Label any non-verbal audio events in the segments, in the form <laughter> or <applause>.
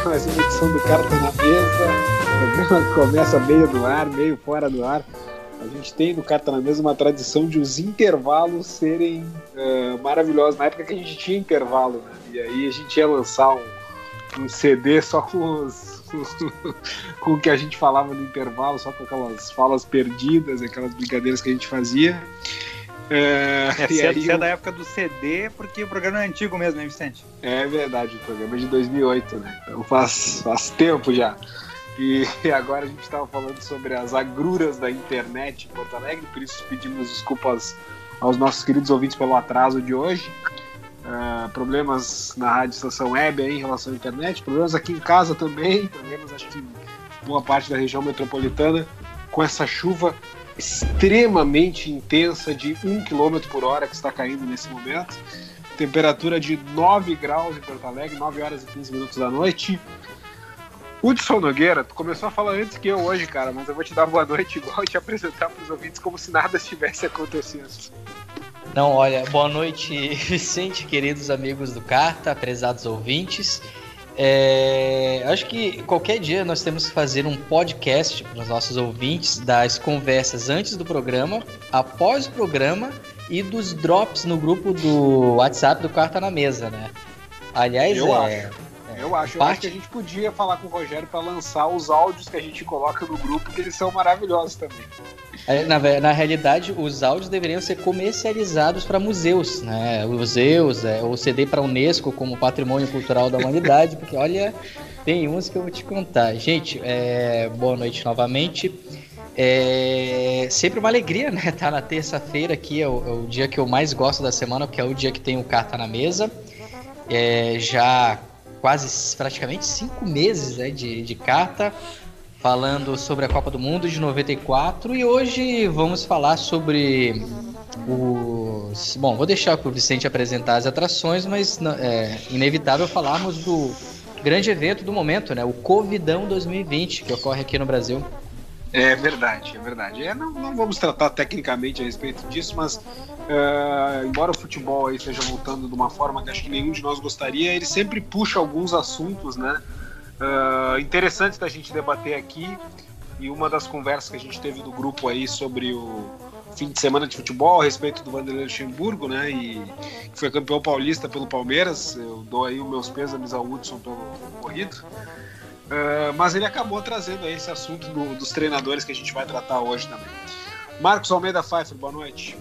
agora mais uma edição do Carta na Mesa. O programa começa meio no ar, meio fora do ar. A gente tem no Carta na Mesa uma tradição de os intervalos serem uh, maravilhosos. Na época que a gente tinha intervalo, né? E aí a gente ia lançar um, um CD só com os <laughs> com o que a gente falava no intervalo, só com aquelas falas perdidas, aquelas brincadeiras que a gente fazia. É, <laughs> é, é, se é da época do CD, porque o programa é antigo mesmo, né, Vicente? É verdade, o programa é de 2008, né? Então faz, faz tempo já. E <laughs> agora a gente estava falando sobre as agruras da internet em Porto Alegre, por isso pedimos desculpas aos nossos queridos ouvintes pelo atraso de hoje. Uh, problemas na rádio estação web aí, em relação à internet, problemas aqui em casa também, problemas acho que em boa parte da região metropolitana com essa chuva extremamente intensa de 1 km por hora que está caindo nesse momento. Temperatura de 9 graus em Porto Alegre, 9 horas e 15 minutos da noite. Hudson Nogueira, tu começou a falar antes que eu hoje, cara, mas eu vou te dar boa noite igual e te apresentar para os ouvintes como se nada estivesse acontecendo. Não, olha, boa noite, <laughs> Vicente, queridos amigos do Carta, prezados ouvintes. É, acho que qualquer dia nós temos que fazer um podcast para os nossos ouvintes das conversas antes do programa, após o programa e dos drops no grupo do WhatsApp do Carta na Mesa, né? Aliás, eu é, acho. Eu acho. Parte... Eu acho que a gente podia falar com o Rogério para lançar os áudios que a gente coloca no grupo, que eles são maravilhosos também. É, na, na realidade, os áudios deveriam ser comercializados para museus, né? Museus, é, ou CD para a Unesco como Patrimônio Cultural da Humanidade, porque olha, tem uns que eu vou te contar. Gente, é, boa noite novamente. É sempre uma alegria, né? Estar <laughs> tá na terça-feira aqui, é o, é o, dia que eu mais gosto da semana, porque é o dia que tem o carta na mesa. É, já quase praticamente cinco meses né, de, de carta falando sobre a Copa do Mundo de 94 e hoje vamos falar sobre os. Bom, vou deixar para o Vicente apresentar as atrações, mas é inevitável falarmos do grande evento do momento, né? O Covidão 2020, que ocorre aqui no Brasil. É verdade, é verdade. É, não, não vamos tratar tecnicamente a respeito disso, mas uh, embora o futebol aí esteja voltando de uma forma que acho que nenhum de nós gostaria, ele sempre puxa alguns assuntos, né? uh, interessantes da gente debater aqui. E uma das conversas que a gente teve do grupo aí sobre o fim de semana de futebol a respeito do Vanderlei Luxemburgo, né? E que foi campeão paulista pelo Palmeiras. Eu dou aí os meus pêsames ao Hudson pelo corrido. Uh, mas ele acabou trazendo aí esse assunto do, dos treinadores que a gente vai tratar hoje também. Marcos Almeida Pfeiffer, boa noite.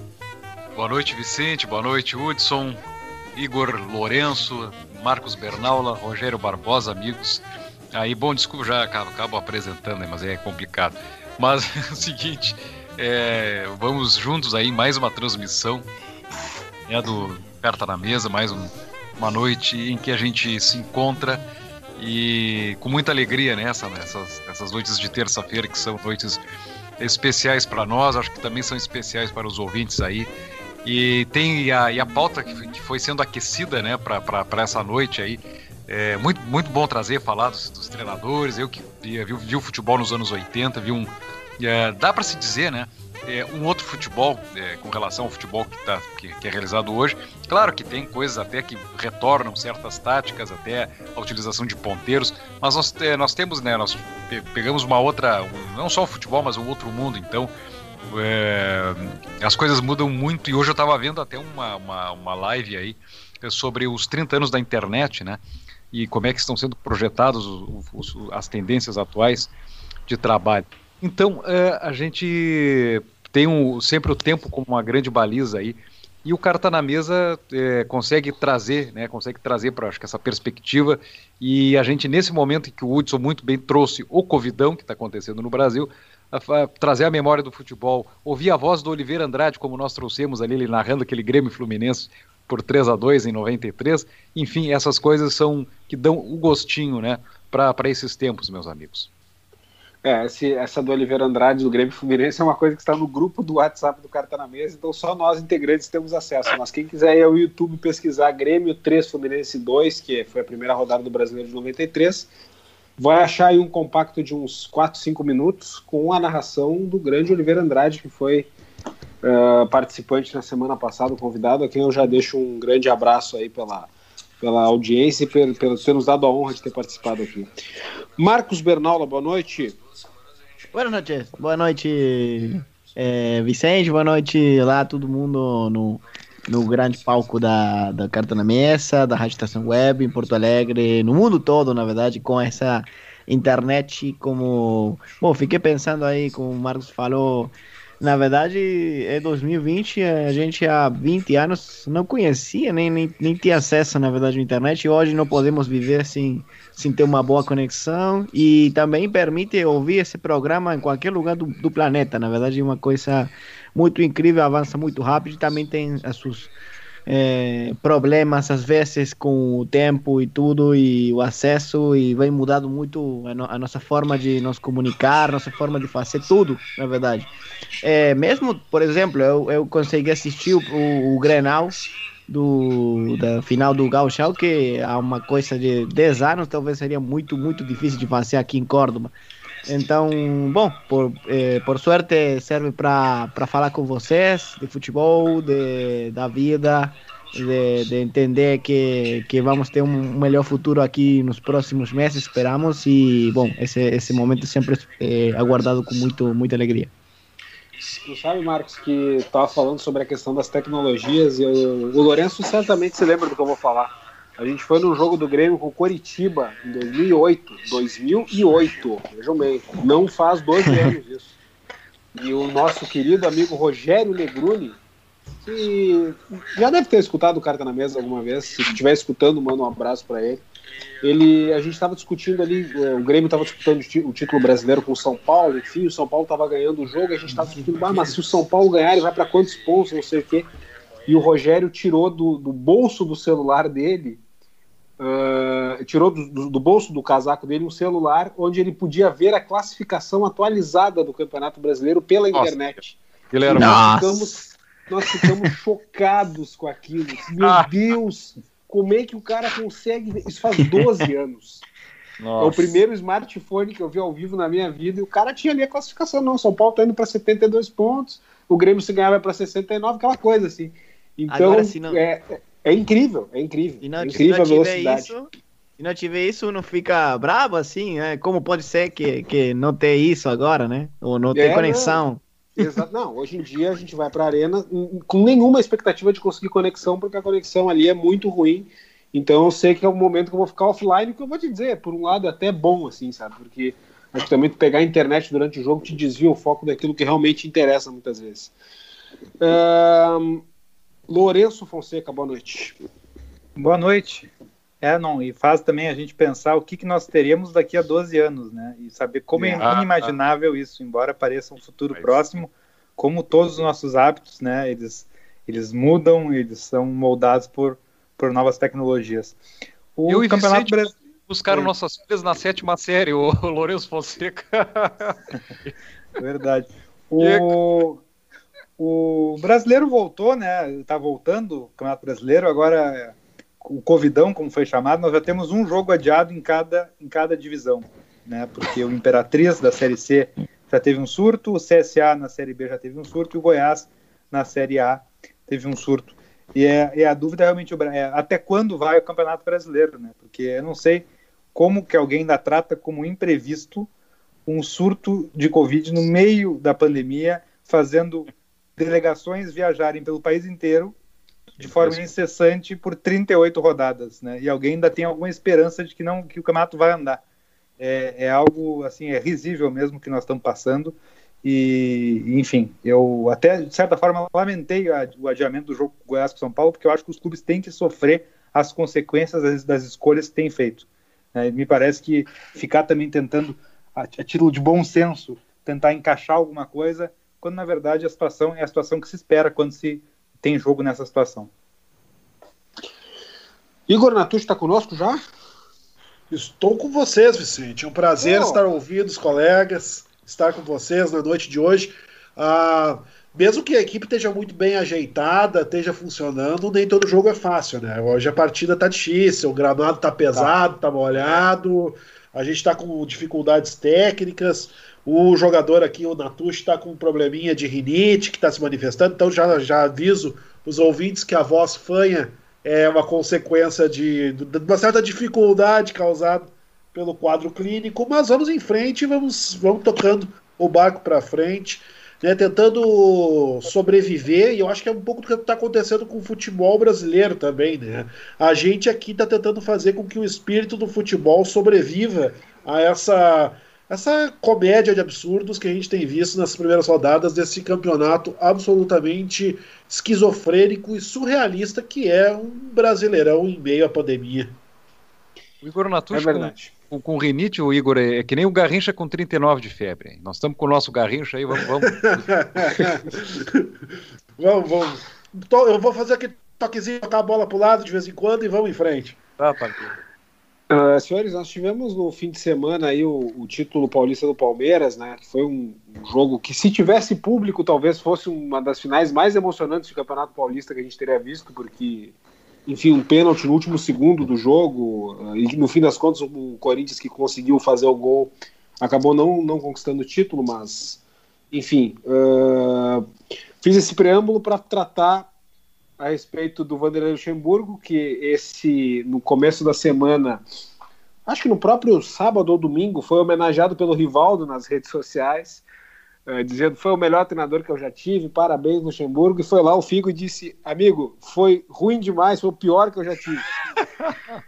Boa noite, Vicente. Boa noite, Hudson. Igor Lourenço, Marcos Bernaula, Rogério Barbosa, amigos. Aí, bom, desculpa, já acabo, acabo apresentando, né, mas é complicado. Mas <laughs> é o seguinte, é, vamos juntos aí, mais uma transmissão é do Carta na Mesa, mais um, uma noite em que a gente se encontra e com muita alegria nessa, nessas, nessas noites de terça-feira, que são noites especiais para nós, acho que também são especiais para os ouvintes aí. E tem a, e a pauta que foi sendo aquecida né, para essa noite aí é muito, muito bom trazer, falar dos, dos treinadores. Eu que vi, vi, o futebol nos anos 80, vi um. É, dá para se dizer, né? É, um outro futebol é, com relação ao futebol que, tá, que, que, é realizado hoje. Claro que tem coisas até que retornam certas táticas, até a utilização de ponteiros, mas nós, é, nós temos, né? Nós pegamos uma outra, não só o futebol, mas um outro mundo. Então, é, as coisas mudam muito. E hoje eu estava vendo até uma, uma, uma live aí sobre os 30 anos da internet, né? e como é que estão sendo projetados os, os, as tendências atuais de trabalho. Então, é, a gente tem um, sempre o tempo como uma grande baliza aí, e o cara está na mesa, é, consegue trazer, né, consegue trazer para essa perspectiva, e a gente, nesse momento em que o Hudson muito bem trouxe o Covidão, que está acontecendo no Brasil, trazer a memória do futebol, ouvir a voz do Oliveira Andrade, como nós trouxemos ali, ele narrando aquele Grêmio Fluminense por 3 a 2 em 93. Enfim, essas coisas são que dão o gostinho, né, para esses tempos, meus amigos. É, esse, essa do Oliveira Andrade do Grêmio Fluminense é uma coisa que está no grupo do WhatsApp do Carta na Mesa, então só nós integrantes temos acesso. Mas quem quiser ir ao YouTube pesquisar Grêmio 3 Fluminense 2, que foi a primeira rodada do Brasileiro de 93, vai achar aí um compacto de uns 4, 5 minutos com a narração do grande Oliveira Andrade, que foi uh, participante na semana passada, convidado, a quem eu já deixo um grande abraço aí pela, pela audiência e pelo, pelo ter nos dado a honra de ter participado aqui. Marcos Bernaula, boa noite. Boa noite. Boa noite, é, Vicente. Boa noite lá, todo mundo no, no grande palco da, da Carta na Mesa, da Rádio Estação Web em Porto Alegre, no mundo todo, na verdade, com essa internet como... Bom, fiquei pensando aí, como o Marcos falou, na verdade, é 2020, a gente há 20 anos não conhecia, nem, nem, nem tinha acesso, na verdade, à internet. E hoje não podemos viver sem, sem ter uma boa conexão. E também permite ouvir esse programa em qualquer lugar do, do planeta. Na verdade, é uma coisa muito incrível, avança muito rápido e também tem as suas é, problemas às vezes com o tempo e tudo e o acesso e vem mudando muito a, no, a nossa forma de nos comunicar, nossa forma de fazer tudo, na verdade. É, mesmo, por exemplo, eu, eu consegui assistir o, o, o Grenal do, da final do Gauchão, que há uma coisa de 10 anos talvez seria muito, muito difícil de fazer aqui em Córdoba. Então, bom, por, eh, por sorte serve para falar com vocês de futebol, de, da vida, de, de entender que, que vamos ter um melhor futuro aqui nos próximos meses, esperamos. E, bom, esse, esse momento sempre é aguardado com muito, muita alegria. Tu sabe, Marcos, que estava falando sobre a questão das tecnologias e eu, o Lourenço certamente se lembra do que eu vou falar. A gente foi num jogo do Grêmio com o Coritiba em 2008. 2008, vejam bem, não faz 12 <laughs> anos isso. E o nosso querido amigo Rogério Negruni, que já deve ter escutado o Carta na Mesa alguma vez, se estiver escutando, manda um abraço para ele. Ele, a gente estava discutindo ali, eh, o Grêmio estava disputando o título brasileiro com o São Paulo, enfim, o São Paulo estava ganhando o jogo, a gente estava discutindo, ah, mas se o São Paulo ganhar, ele vai para quantos pontos, não sei o quê. E o Rogério tirou do, do bolso do celular dele Uh, tirou do, do, bolso do casaco dele um celular onde ele podia ver a classificação atualizada do Campeonato Brasileiro pela Nossa, internet. Ele era nós ficamos, nós ficamos <laughs> chocados com aquilo. Meu ah. Deus, como é que o cara consegue. Isso faz 12 <laughs> anos. Nossa. É o primeiro smartphone que eu vi ao vivo na minha vida e o cara tinha ali a classificação. Não, São Paulo tá indo para 72 pontos, o Grêmio se ganhava para 69, aquela coisa assim. Então, Agora, não... é, é incrível, é incrível. E não, é incrível se não tiver isso, se não tiver isso, não fica brabo assim, né? Como pode ser que, que não tem isso agora, né? Ou não tem é, conexão. Não. Exato. <laughs> Não, hoje em dia a gente vai para a arena com nenhuma expectativa de conseguir conexão, porque a conexão ali é muito ruim. Então eu sei que é um momento que eu vou ficar offline, que eu vou te dizer, por um lado é até bom, assim, sabe? Porque acho que também pegar a internet durante o jogo te desvia o foco daquilo que realmente interessa muitas vezes. Um, Lourenço Fonseca, boa noite. Boa noite. É, não, e faz também a gente pensar o que, que nós teremos daqui a 12 anos, né? E saber como é ah, inimaginável ah. isso, embora pareça um futuro Mas... próximo, como todos os nossos hábitos, né? Eles, eles mudam, eles são moldados por, por novas tecnologias. O Eu Campeonato Brasileiro buscaram é. nossas filhas na sétima série, o <laughs> Lourenço Fonseca. <laughs> Verdade. <laughs> O, o brasileiro voltou, né? Está voltando o Campeonato Brasileiro. Agora, o Covidão, como foi chamado, nós já temos um jogo adiado em cada, em cada divisão, né? Porque o Imperatriz da Série C já teve um surto, o CSA na Série B já teve um surto e o Goiás na Série A teve um surto. E, é, e a dúvida é realmente é, até quando vai o Campeonato Brasileiro, né? Porque eu não sei como que alguém ainda trata como imprevisto um surto de Covid no meio da pandemia, fazendo delegações viajarem pelo país inteiro de forma incessante por 38 rodadas, né? E alguém ainda tem alguma esperança de que não que o campeonato vai andar. É, é algo assim, é risível mesmo que nós estamos passando. E, enfim, eu até de certa forma lamentei a, o adiamento do jogo Goiás com São Paulo, porque eu acho que os clubes têm que sofrer as consequências das, das escolhas que têm feito. É, me parece que ficar também tentando, a, a título de bom senso, tentar encaixar alguma coisa quando na verdade a situação é a situação que se espera quando se tem jogo nessa situação. Igor Natucci está conosco já? Estou com vocês, Vicente. É um prazer Oh. estar ouvindo os colegas, estar com vocês na noite de hoje. Ah, mesmo que a equipe esteja muito bem ajeitada, esteja funcionando, nem todo jogo é fácil, né? Hoje a partida tá difícil, o gramado tá pesado, tá, molhado, a gente tá com dificuldades técnicas. O jogador aqui, o Natucci, está com um probleminha de rinite que está se manifestando, então já, já aviso os ouvintes que a voz fanha é uma consequência de, de uma certa dificuldade causada pelo quadro clínico, mas vamos em frente, vamos, vamos tocando o barco para frente, né, tentando sobreviver, e eu acho que é um pouco do que está acontecendo com o futebol brasileiro também, né? A gente aqui está tentando fazer com que o espírito do futebol sobreviva a essa essa comédia de absurdos que a gente tem visto nas primeiras rodadas desse campeonato absolutamente esquizofrênico e surrealista que é um brasileirão em meio à pandemia. O Igor É Natucci verdade. com, com, com rinite, o Igor é, é que nem o Garrincha com 39 de febre. Nós estamos com o nosso Garrincha aí, vamos. vamos. <laughs> vamos, vamos. Eu vou fazer aquele toquezinho, tocar a bola pro lado de vez em quando e vamos em frente. Tá, partido. Ah, senhores, nós tivemos no fim de semana aí o, o título paulista do Palmeiras, né? Que foi um, um jogo que, se tivesse público, talvez fosse uma das finais mais emocionantes do Campeonato Paulista que a gente teria visto, porque, enfim, um pênalti no último segundo do jogo, ah, e no fim das contas, o Corinthians que conseguiu fazer o gol acabou não, não conquistando o título, mas, enfim, ah, fiz esse preâmbulo para tratar a respeito do Vanderlei Luxemburgo, que esse no começo da semana, acho que no próprio sábado ou domingo, foi homenageado pelo Rivaldo nas redes sociais, eh, dizendo foi o melhor treinador que eu já tive, parabéns Luxemburgo, e foi lá o Figo e disse, amigo, foi ruim demais, foi o pior que eu já tive. <laughs>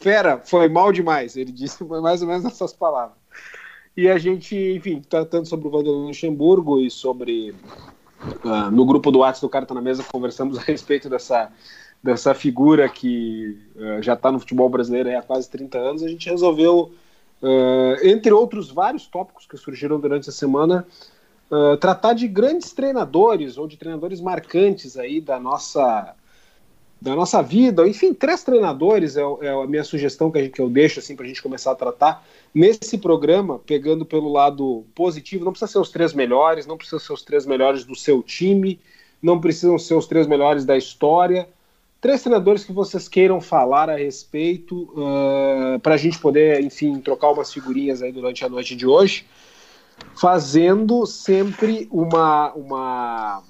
Fera, foi mal demais, ele disse foi mais ou menos essas palavras. E a gente, enfim, tratando sobre o Vanderlei Luxemburgo e sobre Uh, no grupo do WhatsApp do Cara Tá Na Mesa conversamos <laughs> a respeito dessa, dessa figura que uh, já está no futebol brasileiro há quase 30 anos. A gente resolveu, uh, entre outros vários tópicos que surgiram durante a semana, tratar de grandes treinadores ou de treinadores marcantes aí da nossa da nossa vida, enfim, três treinadores é, é a minha sugestão que, gente, que eu deixo assim para a gente começar a tratar nesse programa, pegando pelo lado positivo, não precisa ser os três melhores, não precisa ser os três melhores do seu time, não precisam ser os três melhores da história. Três treinadores que vocês queiram falar a respeito, uh, para a gente poder, enfim, trocar umas figurinhas aí durante a noite de hoje, fazendo sempre uma. uma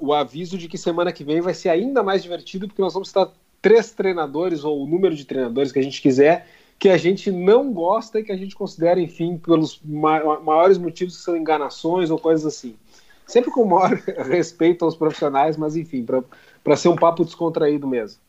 o aviso de que semana que vem vai ser ainda mais divertido, porque nós vamos estar três treinadores, ou o número de treinadores que a gente quiser, que a gente não gosta e que a gente considera, enfim, pelos ma maiores motivos que são enganações ou coisas assim. Sempre com o maior <laughs> respeito aos profissionais, mas enfim, para ser um papo descontraído mesmo.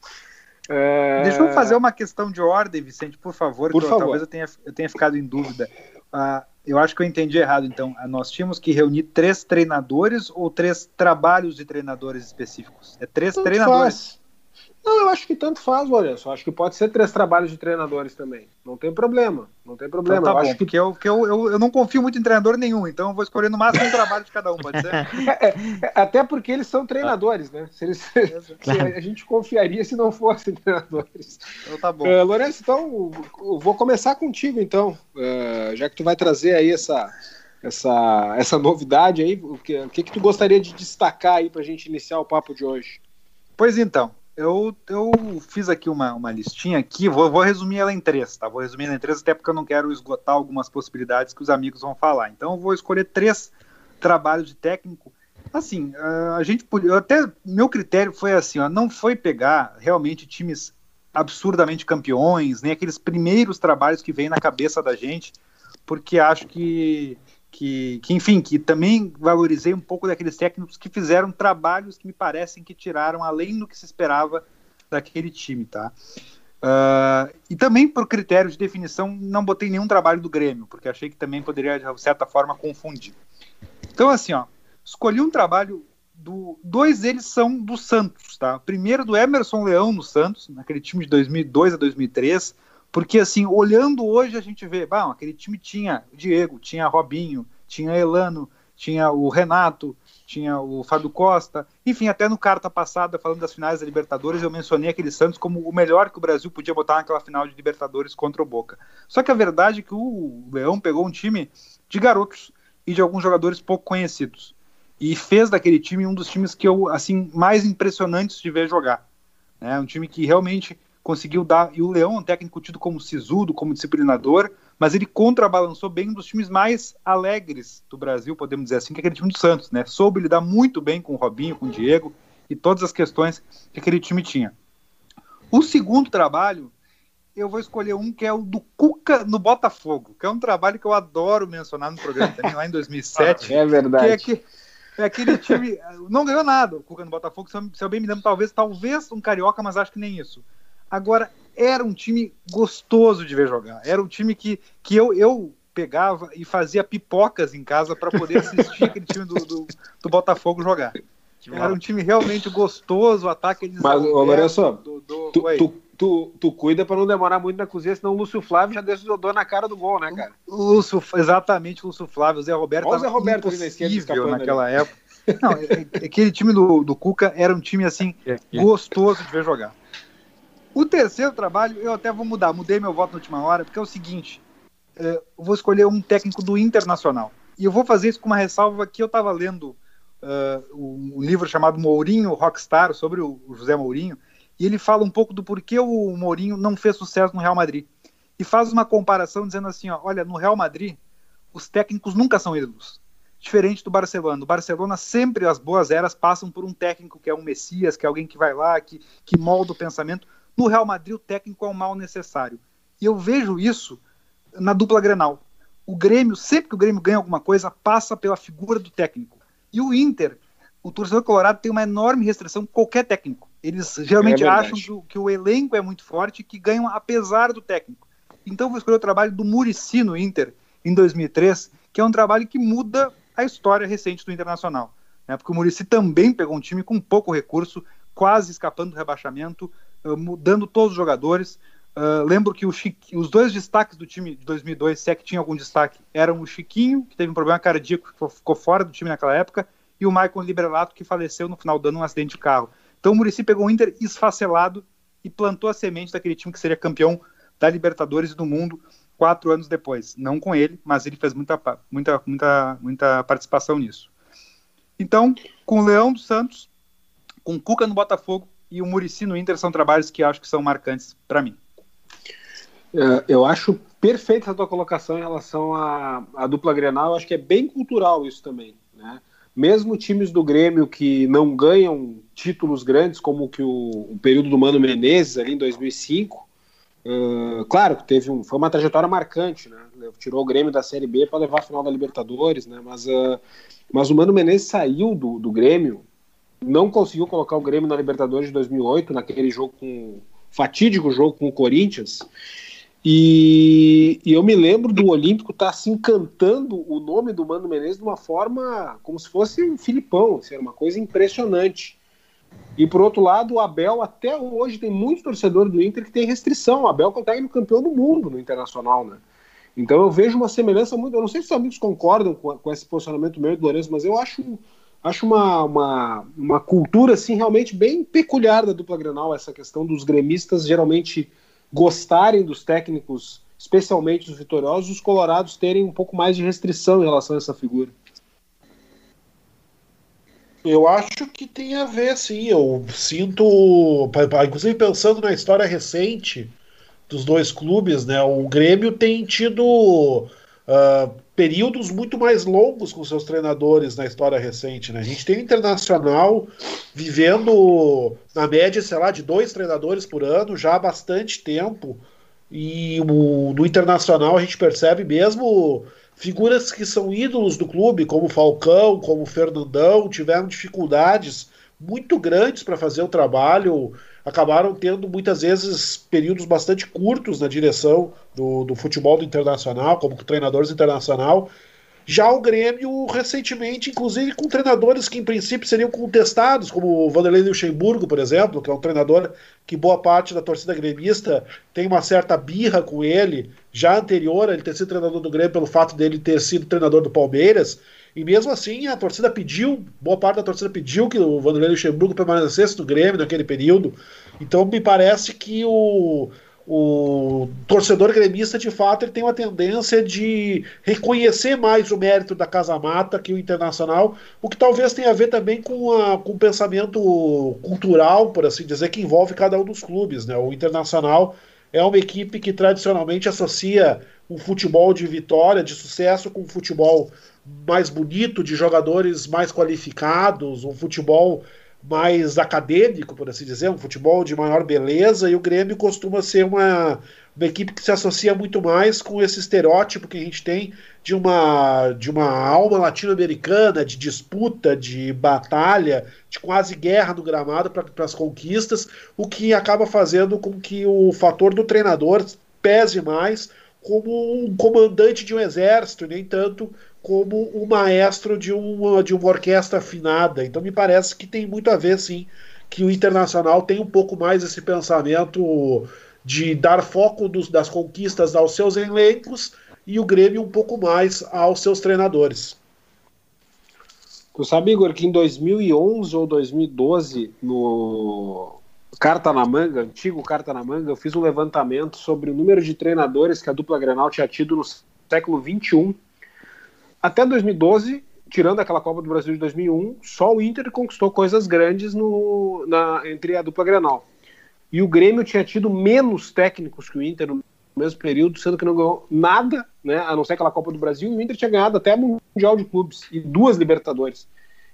É... Deixa eu fazer uma questão de ordem, Vicente, por favor, por que eu, favor. talvez eu tenha, eu tenha ficado em dúvida. Uh, eu acho que eu entendi errado, então. Nós tínhamos que reunir três treinadores ou três trabalhos de treinadores específicos? É três tanto treinadores. Faz. Não, eu acho que tanto faz, olha só. Acho que pode ser três trabalhos de treinadores também. Não tem problema. Não tem problema. Então, tá eu bom, acho que porque eu, que eu, eu, eu, não confio muito em treinador nenhum, então eu vou escolher no máximo um trabalho de cada um, pode ser? <laughs> É, até porque eles são treinadores, né? Se, eles, <laughs> se a gente confiaria se não fossem treinadores. Então tá bom. Uh, Lourenço, então, eu vou começar contigo, então. Uh, já que tu vai trazer aí essa, essa, essa novidade aí, o que, o que, que tu gostaria de destacar aí pra gente iniciar o papo de hoje? Pois então, eu, eu fiz aqui uma, uma listinha aqui, vou, vou resumir ela em três, tá? Vou resumir ela em três, até porque eu não quero esgotar algumas possibilidades que os amigos vão falar. Então eu vou escolher três trabalhos de técnico. Assim, a gente podia. Até meu critério foi assim, ó, não foi pegar realmente times absurdamente campeões, nem aqueles primeiros trabalhos que vem na cabeça da gente, porque acho que que, que, enfim, que também valorizei um pouco daqueles técnicos que fizeram trabalhos que me parecem que tiraram além do que se esperava daquele time, tá? Uh, e também por critério de definição não botei nenhum trabalho do Grêmio, porque achei que também poderia de certa forma confundir. Então assim, ó, escolhi um trabalho do dois deles são do Santos, tá? Primeiro do Emerson Leão no Santos, naquele time de 2002 a 2003, porque, assim, olhando hoje, a gente vê, bom, aquele time tinha Diego, tinha Robinho, tinha Elano, tinha o Renato, tinha o Fábio Costa, enfim, até no carta passada, falando das finais da Libertadores, eu mencionei aquele Santos como o melhor que o Brasil podia botar naquela final de Libertadores contra o Boca. Só que a verdade é que o Leão pegou um time de garotos e de alguns jogadores pouco conhecidos e fez daquele time um dos times que eu assim mais impressionantes de ver jogar. É um time que realmente conseguiu dar e o Leão é um técnico tido como sisudo, como disciplinador, mas ele contrabalançou bem um dos times mais alegres do Brasil, podemos dizer assim, que é aquele time do Santos, né? Soube lidar muito bem com o Robinho, com o Diego e todas as questões que aquele time tinha. O segundo trabalho, eu vou escolher um que é o do Cuca no Botafogo, que é um trabalho que eu adoro mencionar no programa também, lá em 2007. <laughs> É verdade. Que é, que, é aquele time. Não ganhou nada o Cuca no Botafogo, se eu, se eu bem me lembro, talvez, talvez um carioca, mas acho que nem isso. Agora, era um time gostoso de ver jogar. Era um time que, que eu, eu pegava e fazia pipocas em casa para poder assistir <laughs> aquele time do, do, do, Botafogo jogar. Era um time realmente gostoso, o ataque eles Mas, ô, Lourenço, do, do... Tu, tu, tu, tu, cuida para não demorar muito na cozinha, senão o Lúcio Flávio já desodou na cara do gol, né, cara? O Lúcio, exatamente, o Lúcio Flávio, o Zé Roberto. Olha o Zé Roberto ali na esquerda naquela ali. época. <laughs> Não, é, é, aquele time do, do Cuca era um time assim, gostoso de ver jogar. O terceiro trabalho, eu até vou mudar, mudei meu voto na última hora, porque é o seguinte: é, eu vou escolher um técnico do Internacional. E eu vou fazer isso com uma ressalva que eu estava lendo uh, um livro chamado Mourinho Rockstar, sobre o José Mourinho, e ele fala um pouco do porquê o Mourinho não fez sucesso no Real Madrid. E faz uma comparação dizendo assim: ó, olha, no Real Madrid, os técnicos nunca são ídolos. Diferente do Barcelona. No Barcelona, sempre as boas eras passam por um técnico que é um Messias, que é alguém que vai lá, que, que molda o pensamento. No Real Madrid, o técnico é o mal necessário. E eu vejo isso na dupla Grenal. O Grêmio, sempre que o Grêmio ganha alguma coisa, passa pela figura do técnico. E o Inter, o torcedor colorado tem uma enorme restrição com qualquer técnico. Eles geralmente é acham que o, que o, elenco é muito forte e que ganham apesar do técnico. Então vou escolher o trabalho do Murici no Inter, em 2003, que é um trabalho que muda a história recente do Internacional. Né? Porque o Murici também pegou um time com pouco recurso, quase escapando do rebaixamento, mudando todos os jogadores. Uh, lembro que os dois destaques do time de 2002, se é que tinha algum destaque, eram o Chiquinho, que teve um problema cardíaco, ficou fora do time naquela época, e o Michael Liberato, que faleceu no final do ano num acidente de carro. Então o Murici pegou o Inter esfacelado e plantou a semente daquele time que seria campeão da Libertadores e do mundo quatro anos depois. Não com ele, mas ele fez muita, muita, muita, muita participação nisso. Então, com o Leão dos Santos, com o Cuca no Botafogo e o Murici no Inter são trabalhos que acho que são marcantes para mim. É, eu acho perfeita a tua colocação em relação à, à dupla Grenal. Eu acho que é bem cultural isso também, né? Mesmo times do Grêmio que não ganham títulos grandes, como que o, o período do Mano Menezes ali em 2005, uh, claro que teve um, foi uma trajetória marcante, né? Tirou o Grêmio da Série B para levar a final da Libertadores, né? Mas, uh, mas o Mano Menezes saiu do, do Grêmio não conseguiu colocar o Grêmio na Libertadores de 2008, naquele jogo com fatídico jogo com o Corinthians. E, e, eu me lembro do Olímpico estar tá, assim cantando o nome do Mano Menezes de uma forma como se fosse um Filipão, assim, era uma coisa impressionante. E por outro lado, o Abel até hoje tem muitos torcedores do Inter que tem restrição. O Abel é o técnico campeão do mundo no Internacional, né? Então eu vejo uma semelhança muito. Eu não sei se os amigos concordam com, com esse posicionamento meu e do Lourenço, mas eu acho acho uma, uma, uma cultura assim realmente bem peculiar da dupla Grenal essa questão dos gremistas geralmente gostarem dos técnicos, especialmente dos vitoriosos, os colorados terem um pouco mais de restrição em relação a essa figura. Eu acho que tem a ver, sim. Eu sinto, inclusive pensando na história recente dos dois clubes, né? O Grêmio tem tido uh, períodos muito mais longos com seus treinadores na história recente. Né? A gente tem o Internacional vivendo na média, sei lá, de dois treinadores por ano já há bastante tempo. E o, no Internacional a gente percebe mesmo figuras que são ídolos do clube, como Falcão, como Fernandão, tiveram dificuldades muito grandes para fazer o trabalho acabaram tendo muitas vezes períodos bastante curtos na direção do, do futebol do internacional, como treinadores internacional. Já o Grêmio, recentemente, inclusive com treinadores que em princípio seriam contestados, como o Vanderlei Luxemburgo, por exemplo, que é um treinador que boa parte da torcida gremista tem uma certa birra com ele, já anterior a ele ter sido treinador do Grêmio pelo fato dele ter sido treinador do Palmeiras. E mesmo assim, a torcida pediu, boa parte da torcida pediu que o Vanderlei Luxemburgo permanecesse no Grêmio naquele período. Então me parece que o, o torcedor gremista, de fato, ele tem uma tendência de reconhecer mais o mérito da Casa Mata que o Internacional, o que talvez tenha a ver também com, a, com o pensamento cultural, por assim dizer, que envolve cada um dos clubes. Né? O Internacional é uma equipe que tradicionalmente associa um futebol de vitória, de sucesso, com um futebol mais bonito, de jogadores mais qualificados, um futebol mais acadêmico, por assim dizer, um futebol de maior beleza, e o Grêmio costuma ser uma, uma equipe que se associa muito mais com esse estereótipo que a gente tem de uma, de uma alma latino-americana, de disputa, de batalha, de quase guerra no gramado para as conquistas, o que acaba fazendo com que o fator do treinador pese mais como um comandante de um exército, nem tanto como o maestro de uma, de uma orquestra afinada. Então me parece que tem muito a ver, sim, que o Internacional tem um pouco mais esse pensamento de dar foco dos, das conquistas aos seus elencos e o Grêmio um pouco mais aos seus treinadores. Tu sabe, Igor, que em 2011 ou 2012, no Carta na Manga, antigo Carta na Manga, eu fiz um levantamento sobre o número de treinadores que a dupla Grenal tinha tido no século 21 até 2012, tirando aquela Copa do Brasil de 2001, só o Inter conquistou coisas grandes no, na, entre a dupla Grenal. E o Grêmio tinha tido menos técnicos que o Inter no mesmo período, sendo que não ganhou nada, né, a não ser aquela Copa do Brasil, e o Inter tinha ganhado até Mundial de Clubes e duas Libertadores.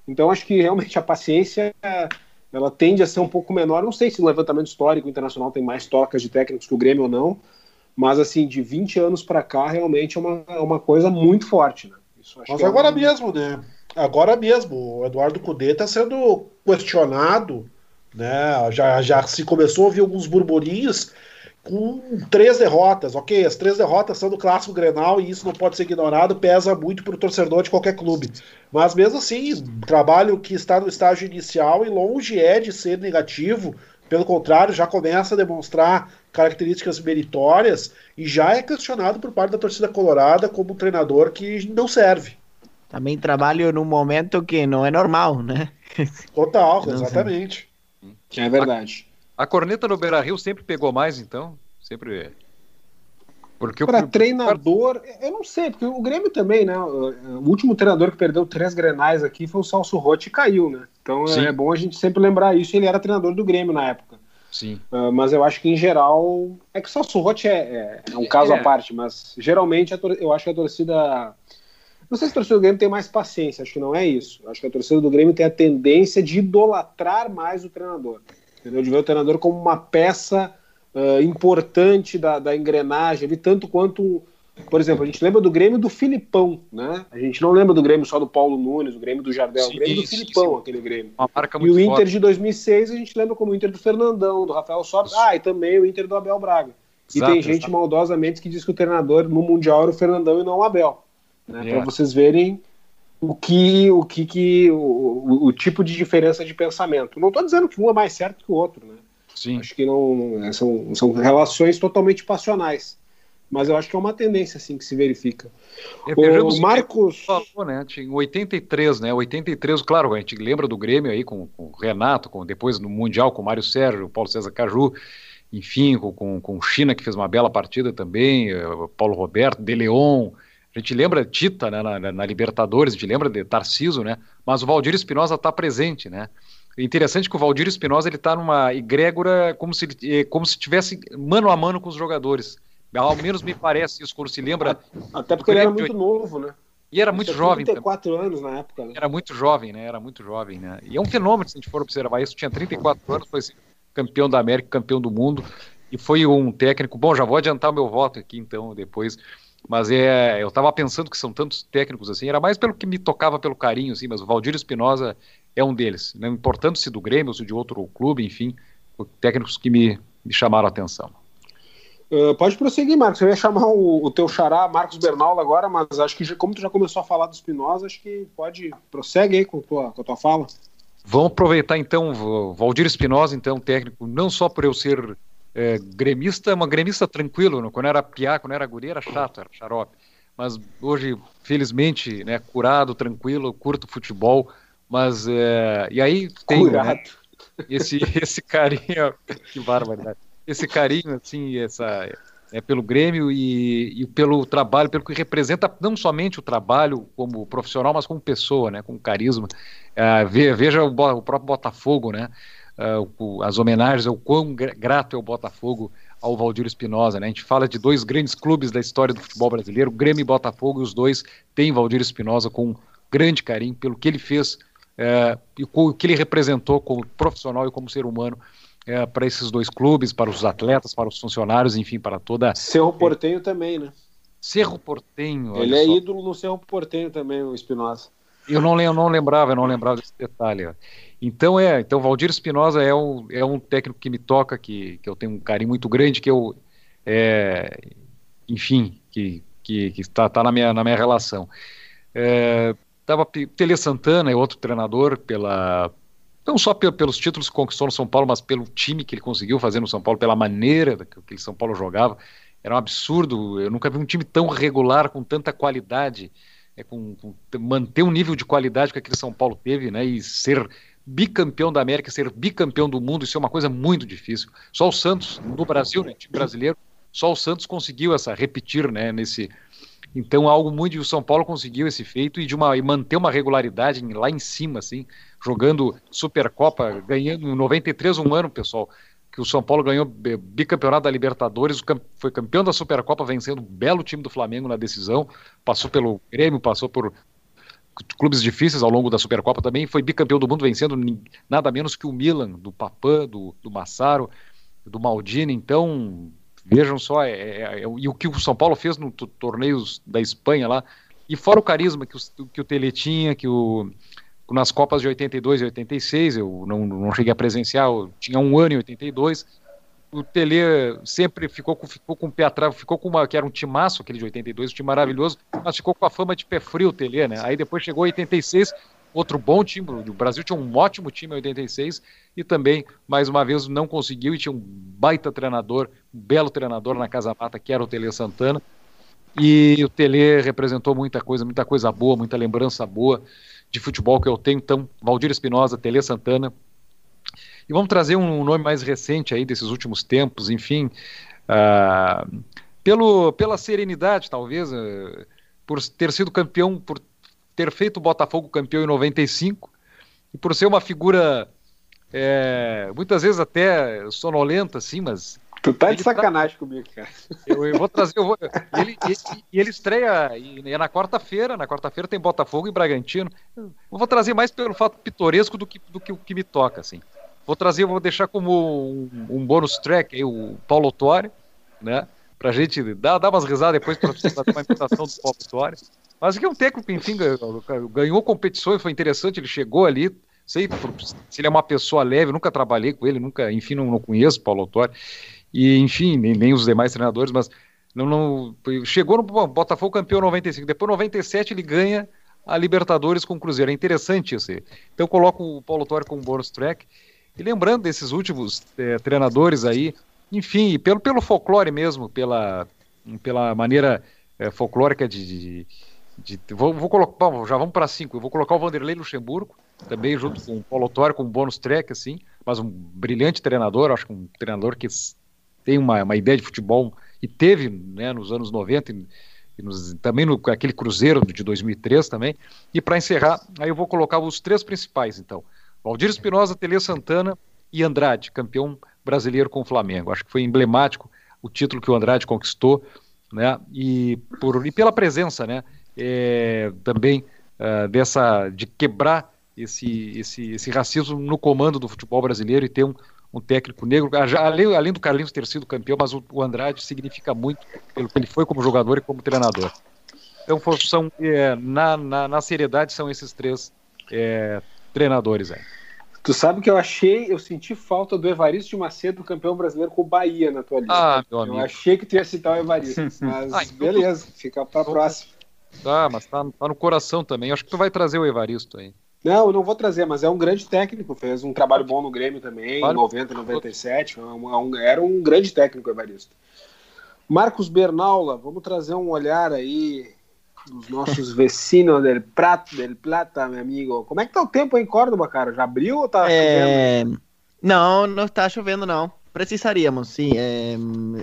Então acho que realmente a paciência ela tende a ser um pouco menor. Não sei se no levantamento histórico internacional tem mais tocas de técnicos que o Grêmio ou não, mas assim, de 20 anos para cá, realmente é uma, é uma coisa muito forte. Né? Mas agora é um... mesmo, né? Agora mesmo, o Eduardo Cudê está sendo questionado, né? Já, já se começou a ouvir alguns burburinhos com três derrotas. Ok, as três derrotas são do clássico Grenal e isso não pode ser ignorado, pesa muito para o torcedor de qualquer clube. Mas mesmo assim, o trabalho que está no estágio inicial e longe é de ser negativo, pelo contrário, já começa a demonstrar características meritórias e já é questionado por parte da torcida colorada como um treinador que não serve. Também trabalho num momento que não é normal, né? <laughs> Total, exatamente. É verdade. A, a corneta no Beira Rio sempre pegou mais, então? Sempre. Porque para treinador, eu não sei, porque o Grêmio também, né? O último treinador que perdeu três grenais aqui foi o Salso Rotti e caiu, né? Então Sim. é bom a gente sempre lembrar isso. Ele era treinador do Grêmio na época. Sim. Uh, mas eu acho que em geral. É que o Salso Rotti é, é, é, um caso é. à parte, mas geralmente eu acho que a torcida. Não sei se a torcida do Grêmio tem mais paciência, acho que não é isso. Acho que a torcida do Grêmio tem a tendência de idolatrar mais o treinador. Entendeu? De ver o treinador como uma peça uh, importante da, da engrenagem, ali, tanto quanto. Por exemplo, a gente lembra do Grêmio do Filipão, né? A gente não lembra do Grêmio só do Paulo Nunes, do Grêmio do Jardel, sim, o Grêmio do Filipão, sim. aquele Grêmio. e o Inter forte. de 2006 a gente lembra como o Inter do Fernandão, do Rafael Sobres, ah, e também o Inter do Abel Braga. Exato, e tem gente exato. maldosamente que diz que o treinador no Mundial era o Fernandão e não o Abel. Né? Para vocês verem o que o que, que o, o, o, tipo de diferença de pensamento. Não estou dizendo que um é mais certo que o outro, né? Sim. Acho que não é, são, são relações totalmente passionais. Mas eu acho que é uma tendência assim que se verifica. É, o Marcos falou, né? Em 83, né? 83, claro, a gente lembra do Grêmio aí com, com o Renato, com depois no Mundial com o Mário Sérgio, Paulo César Caju, enfim, com, com, o China que fez uma bela partida também, eh, Paulo Roberto, De Leon, a gente lembra Tita né, na, na, Libertadores, a gente lembra de Tarciso, né? Mas o Valdir Espinosa está presente, né? É interessante que o Valdir Espinosa ele está numa egrégora como se eh, como se tivesse mano a mano com os jogadores. Ao menos me parece isso quando se lembra. Até porque ele era muito novo, né? E era muito jovem. 34 também. anos na época. Né? Era muito jovem, né? Era muito jovem, né? E é um fenômeno se a gente for observar isso. Tinha 34 anos, foi campeão da América, campeão do mundo e foi um técnico. Bom, já vou adiantar o meu voto aqui então depois. Mas é, eu estava pensando que são tantos técnicos assim, era mais pelo que me tocava pelo carinho, assim, mas o Valdir Espinosa é um deles. Não importando se do Grêmio ou se de outro clube, enfim, técnicos que me, me chamaram a atenção. Uh, pode prosseguir, Marcos. Eu ia chamar o, o teu xará, Marcos Bernal, agora, mas acho que já, como tu já começou a falar do Espinosa, acho que pode. Prossegue aí com, tua, com a tua fala. Vamos aproveitar então, Valdir Espinosa, então, técnico, não só por eu ser é, gremista, uma gremista tranquilo, né? quando era piá, quando era guri, era chato, era xarope. Mas hoje, felizmente, né, curado, tranquilo, curto futebol, mas é, e aí tem né, esse, esse carinho, <laughs> que barbaridade esse carinho, assim, essa, é, pelo Grêmio e, e, pelo trabalho, pelo que representa não somente o trabalho como profissional, mas como pessoa, né, com carisma. É, veja o, o, próprio Botafogo, né, é, as homenagens, o quão grato é o Botafogo ao Valdir Espinosa. Né? A gente fala de dois grandes clubes da história do futebol brasileiro, Grêmio e Botafogo, e os dois têm Valdir Espinosa com grande carinho pelo que ele fez é, e o que ele representou como profissional e como ser humano é, para esses dois clubes, para os atletas, para os funcionários, enfim, para toda. Cerro Portenho também, né? Cerro Portenho. Ele é só. ídolo no Cerro Portenho também, o Espinosa. Eu não, eu não lembrava, eu não lembrava desse detalhe. Então é, então Valdir Espinosa é um, é um técnico que me toca, que, que eu tenho um carinho muito grande, que eu, é, enfim, que, que, que está, tá na, minha, na minha relação. É, tava Tele Santana é outro treinador pela não só pelos títulos que conquistou no São Paulo, mas pelo time que ele conseguiu fazer no São Paulo, pela maneira que o São Paulo jogava. Era um absurdo. Eu nunca vi um time tão regular, com tanta qualidade, é, com, com, manter um nível de qualidade que aquele São Paulo teve, né? E ser bicampeão da América, ser bicampeão do mundo, isso é uma coisa muito difícil. Só o Santos, no Brasil, né, time brasileiro, só o Santos conseguiu essa repetir, né, nesse, então, algo muito. O São Paulo conseguiu esse feito e, de uma, e manter uma regularidade lá em cima, assim, jogando Supercopa, ganhando em 93, um ano, pessoal, que o São Paulo ganhou bicampeonato da Libertadores, foi campeão da Supercopa, vencendo um belo time do Flamengo na decisão, passou pelo Grêmio, passou por clubes difíceis ao longo da Supercopa também, foi bicampeão do mundo, vencendo nada menos que o Milan, do Papan, do, do Massaro, do Maldini, então Vejam só, é, é, é, e o que o São Paulo fez no torneios da Espanha lá, e fora o carisma que o, que o Tele tinha, que o, nas Copas de 82 e 86, eu não, não cheguei a presenciar, eu tinha um ano em 82, o Tele sempre ficou com, ficou com o pé atrás, ficou com uma, que era um timaço, aquele de 82, um time maravilhoso, mas ficou com a fama de pé frio o Tele, né? Aí depois chegou 86, outro bom time. O Brasil tinha um ótimo time em 86 e também, mais uma vez, não conseguiu e tinha um baita treinador, um belo treinador na Casa Mata, que era o Tele Santana. E o Tele representou muita coisa, muita coisa boa, muita lembrança boa de futebol que eu tenho. Então, Valdir Espinosa, Tele Santana. E vamos trazer um nome mais recente aí desses últimos tempos, enfim, uh, pelo, pela serenidade, talvez, uh, por ter sido campeão, por ter feito o Botafogo campeão em 95 e por ser uma figura é, muitas vezes até sonolenta, assim, mas. Tu tá de sacanagem tá... comigo, cara. Eu, eu, vou trazer. Eu vou... Ele, e, e ele estreia e é na quarta-feira. Na quarta-feira tem Botafogo e Bragantino. Eu vou trazer mais pelo fato pitoresco do que, do que o que me toca, assim. Vou trazer, vou deixar como um, um bônus track aí, o Paulo Tuori, né? Pra gente dar, dar umas risadas depois para fazer uma imitação do Paulo Tuori. Mas aqui é um técnico, enfim, ganhou competições, foi interessante, ele chegou ali, sei se ele é uma pessoa leve, nunca trabalhei com ele, nunca, enfim, não, não conheço Paulo Autori, e enfim, nem, nem, os demais treinadores, mas não, não chegou no Botafogo campeão 95, depois 97 ele ganha a Libertadores com o Cruzeiro, é interessante isso aí. Então eu coloco o Paulo Autori como bônus track, e lembrando desses últimos é, treinadores aí, enfim, pelo, pelo folclore mesmo, pela, pela maneira é, folclórica de, de de, vou, vou colocar, já vamos para cinco. Eu vou colocar o Vanderlei Luxemburgo, também junto com o Paulo Torre, com um bônus track, assim, mas um brilhante treinador, acho que um treinador que tem uma, uma ideia de futebol e teve né, nos anos 90 e, e nos, também no aquele Cruzeiro de 2003 também. E para encerrar, aí eu vou colocar os três principais, então. Valdir Espinosa, Tele Santana e Andrade, campeão brasileiro com o Flamengo. Acho que foi emblemático o título que o Andrade conquistou, né? E, por, e pela presença, né? é, também uh, dessa de quebrar esse, esse, esse racismo no comando do futebol brasileiro e ter um, um técnico negro, ah, além, além do Carlinhos ter sido campeão, mas o, o, Andrade significa muito pelo que ele foi como jogador e como treinador. Então, são, é, na, na, na, seriedade, são esses três é, treinadores aí. Tu sabe que eu achei, eu senti falta do Evaristo de Macedo, campeão brasileiro com o Bahia na tua lista. Ah, meu eu amigo. achei que tu ia citar o Evaristo, <laughs> mas Ah, então beleza, fica pra próxima. Tá, mas tá, tá no coração também. Acho que tu vai trazer o Evaristo aí. Não, eu não vou trazer, mas é um grande técnico, fez um trabalho bom no Grêmio também, Vale. em 90, 97, é um- é um- era um grande técnico, Evaristo. Marcos Bernaula, vamos trazer um olhar aí dos nossos vecinos del Prato, del Plata, meu amigo. Como é que tá o tempo em Córdoba, cara? Já abriu ou tá chovendo? É, não, não está chovendo não. Precisaríamos, sim. É,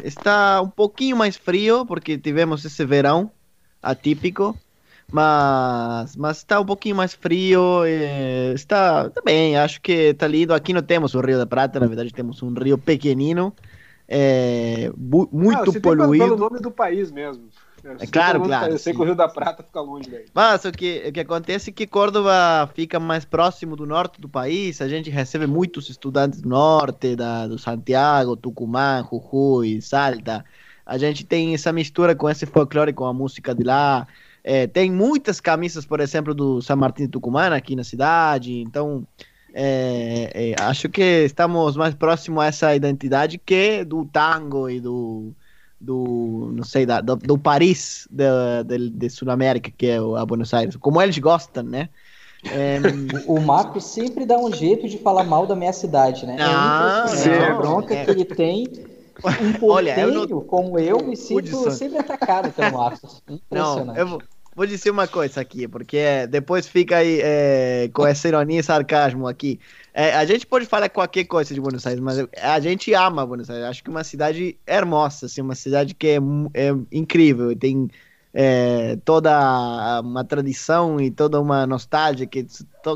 está um pouquinho mais frio porque tivemos esse verão atípico, mas, mas está um pouquinho mais frio. é, está, está bem, acho que está lindo. Aqui não temos o Rio da Prata, na verdade temos um rio pequenino, Ah, muito pelo- poluído. pelo nome do país mesmo. É claro, claro, Eu sei sim. que o Rio da Prata fica longe daí. Mas o que, o que acontece é que Córdoba fica mais próximo do norte do país. A gente recebe muitos estudantes do norte, da, do Santiago, Tucumã, Jujuy, Salta. A gente tem essa mistura com esse folclore, com a música de lá. É, tem muitas camisas, por exemplo, do San Martín de Tucumã aqui na cidade. Então, é, é, acho que estamos mais próximos a essa identidade que do tango e do, do não sei, da, do, do Paris da, de, de Sul-América, que é o- a Buenos Aires. Como eles gostam, né? É, <laughs> O Marco sempre dá um jeito de falar mal da minha cidade, né? Não, é impressionante não, a bronca é. que ele tem. Um Olha, eu porteiro como eu me sinto sempre atacado pelo Marcos. Não, Impressionante. eu vou, vou dizer uma coisa aqui, porque depois fica aí é, com essa ironia e sarcasmo aqui. É, a gente pode falar qualquer coisa de Buenos Aires, mas a gente ama Buenos Aires. Acho que é uma cidade hermosa, assim, uma cidade que é, é incrível. Tem é, toda uma tradição e toda uma nostalgia que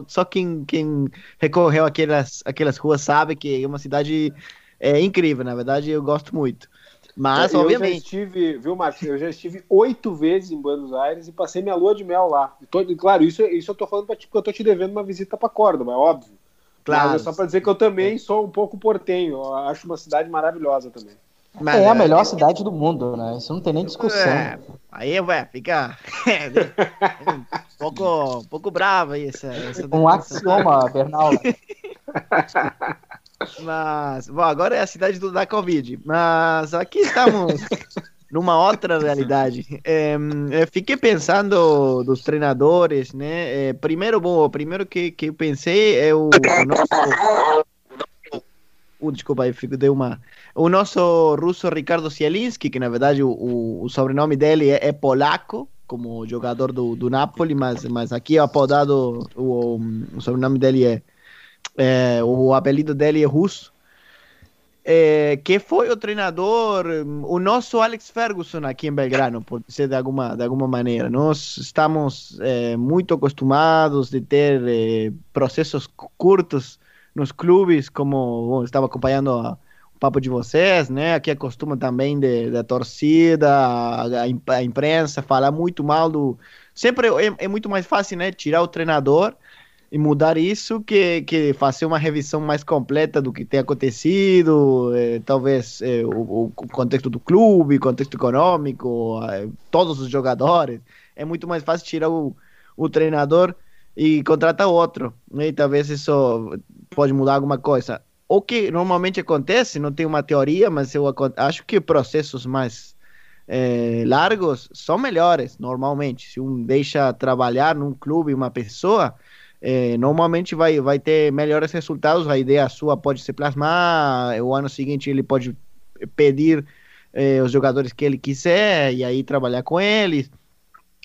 só quem, quem recorreu àquelas, àquelas ruas sabe que é uma cidade é, incrível. Na verdade, eu gosto muito. Mas, É, eu já obviamente. estive, viu, Marcos? Eu já estive oito vezes em Buenos Aires e passei minha lua de mel lá. Tô- claro, isso, isso eu tô falando pra ti, porque eu tô te devendo uma visita pra Córdoba, é óbvio. Claro. Mas é só pra dizer que eu também sou um pouco portenho. Eu acho uma cidade maravilhosa também. mas, é a melhor cidade do mundo, né? Isso não tem nem discussão. É, aí, ué, fica <laughs> um pouco, um pouco bravo aí essa, essa Um axioma, Bernal. <laughs> Mas, bom, agora é a cidade do, da Covid. Mas aqui estamos <laughs> numa outra realidade. É, eu fiquei pensando dos treinadores, né? É, primeiro, bom, o primeiro que, que eu pensei é o, o nosso. Uh, desculpa, aí fico, deu uma. O nosso russo Ricardo Zielinski, que na verdade o, o, o sobrenome dele é, é polaco, como jogador do, do Napoli, mas, mas aqui é apodado, o, o sobrenome dele é, é, o apelido dele é russo. É, que foi o treinador, o nosso Alex Ferguson aqui em Belgrano, por dizer de alguma, de alguma maneira. Nós estamos é, muito acostumados de ter é, processos cu- curtos nos clubes, como bom, estava acompanhando a- o papo de vocês, né? Aqui acostuma também de- da torcida, a, a imprensa falar muito mal do. Sempre é, é muito mais fácil, né? Tirar o treinador e mudar isso que, que fazer uma revisão mais completa do que tem acontecido, eh, talvez eh, o, o contexto do clube, contexto econômico, eh, todos os jogadores. É muito mais fácil tirar o, o treinador e contratar outro. né? E talvez isso pode mudar alguma coisa. O que normalmente acontece, não tenho uma teoria, mas eu acho que processos mais eh, largos são melhores, normalmente. Se um deixa trabalhar num clube uma pessoa, eh, normalmente vai, vai ter melhores resultados. A ideia sua pode se plasmar. O ano seguinte ele pode pedir eh, os jogadores que ele quiser e aí trabalhar com eles.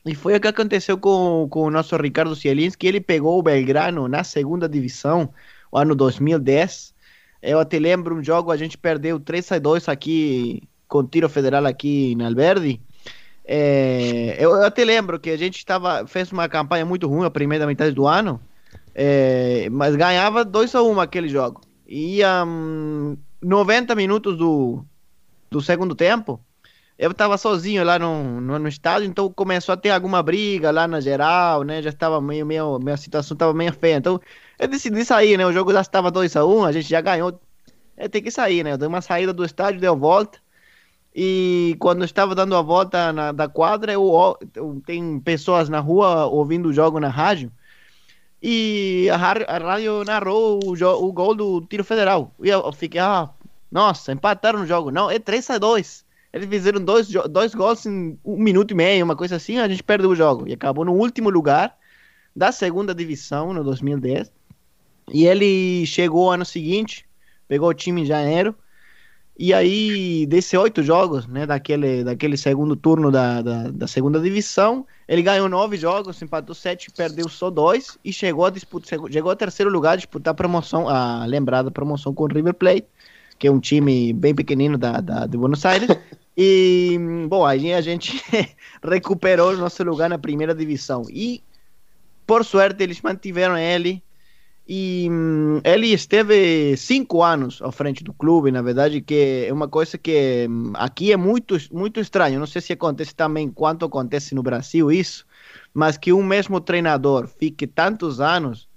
E foi o que aconteceu com, com o nosso Ricardo Zielinski. Ele pegou o Belgrano na segunda divisão, o ano 2010. Eu até lembro um jogo, a gente perdeu 3 a 2 aqui com tiro federal aqui na Alberdi. É, eu, eu até lembro que a gente estava fez uma campanha muito ruim a primeira metade do ano, é, mas ganhava 2 a 1 aquele jogo. E um, 90 minutos do, do segundo tempo, eu estava sozinho lá no, no, no estádio, então começou a ter alguma briga lá na geral, né? Já estava meio, meio, minha situação estava meio feia. Então eu decidi sair, né? O jogo já estava 2 a 1 a gente já ganhou. É, tem que sair, né? Eu dei uma saída do estádio, deu volta. E quando estava dando a volta na, da quadra, eu, eu- tem pessoas na rua ouvindo o jogo na rádio. e a, a rádio narrou o, o, gol do tiro federal. E eu, eu fiquei, ah, nossa, empataram o jogo. Não, é 3 a 2 Eles fizeram dois, dois gols em um minuto e meio, uma coisa assim, a gente perdeu o jogo. E acabou no último lugar da segunda divisão, no 2010. E ele chegou ano seguinte, pegou o time em janeiro, e aí, desses oito jogos, né, daquele, daquele segundo turno da, da, da, segunda divisão, ele ganhou nove jogos, empatou sete, perdeu só dois e chegou a disputar, chegou a terceiro lugar a disputar a promoção, a lembrada promoção com o River Plate, que é um time bem pequenino da, da de Buenos Aires. <laughs> E, bom, aí a gente <laughs> recuperou o nosso lugar na primeira divisão. E, por sorte, eles mantiveram ele e hum, ele esteve cinco anos à frente do clube, na verdade, que é uma coisa que hum, aqui é muito, muito estranho. Não sei se acontece também quanto acontece no Brasil isso, mas que um mesmo treinador fique tantos anos,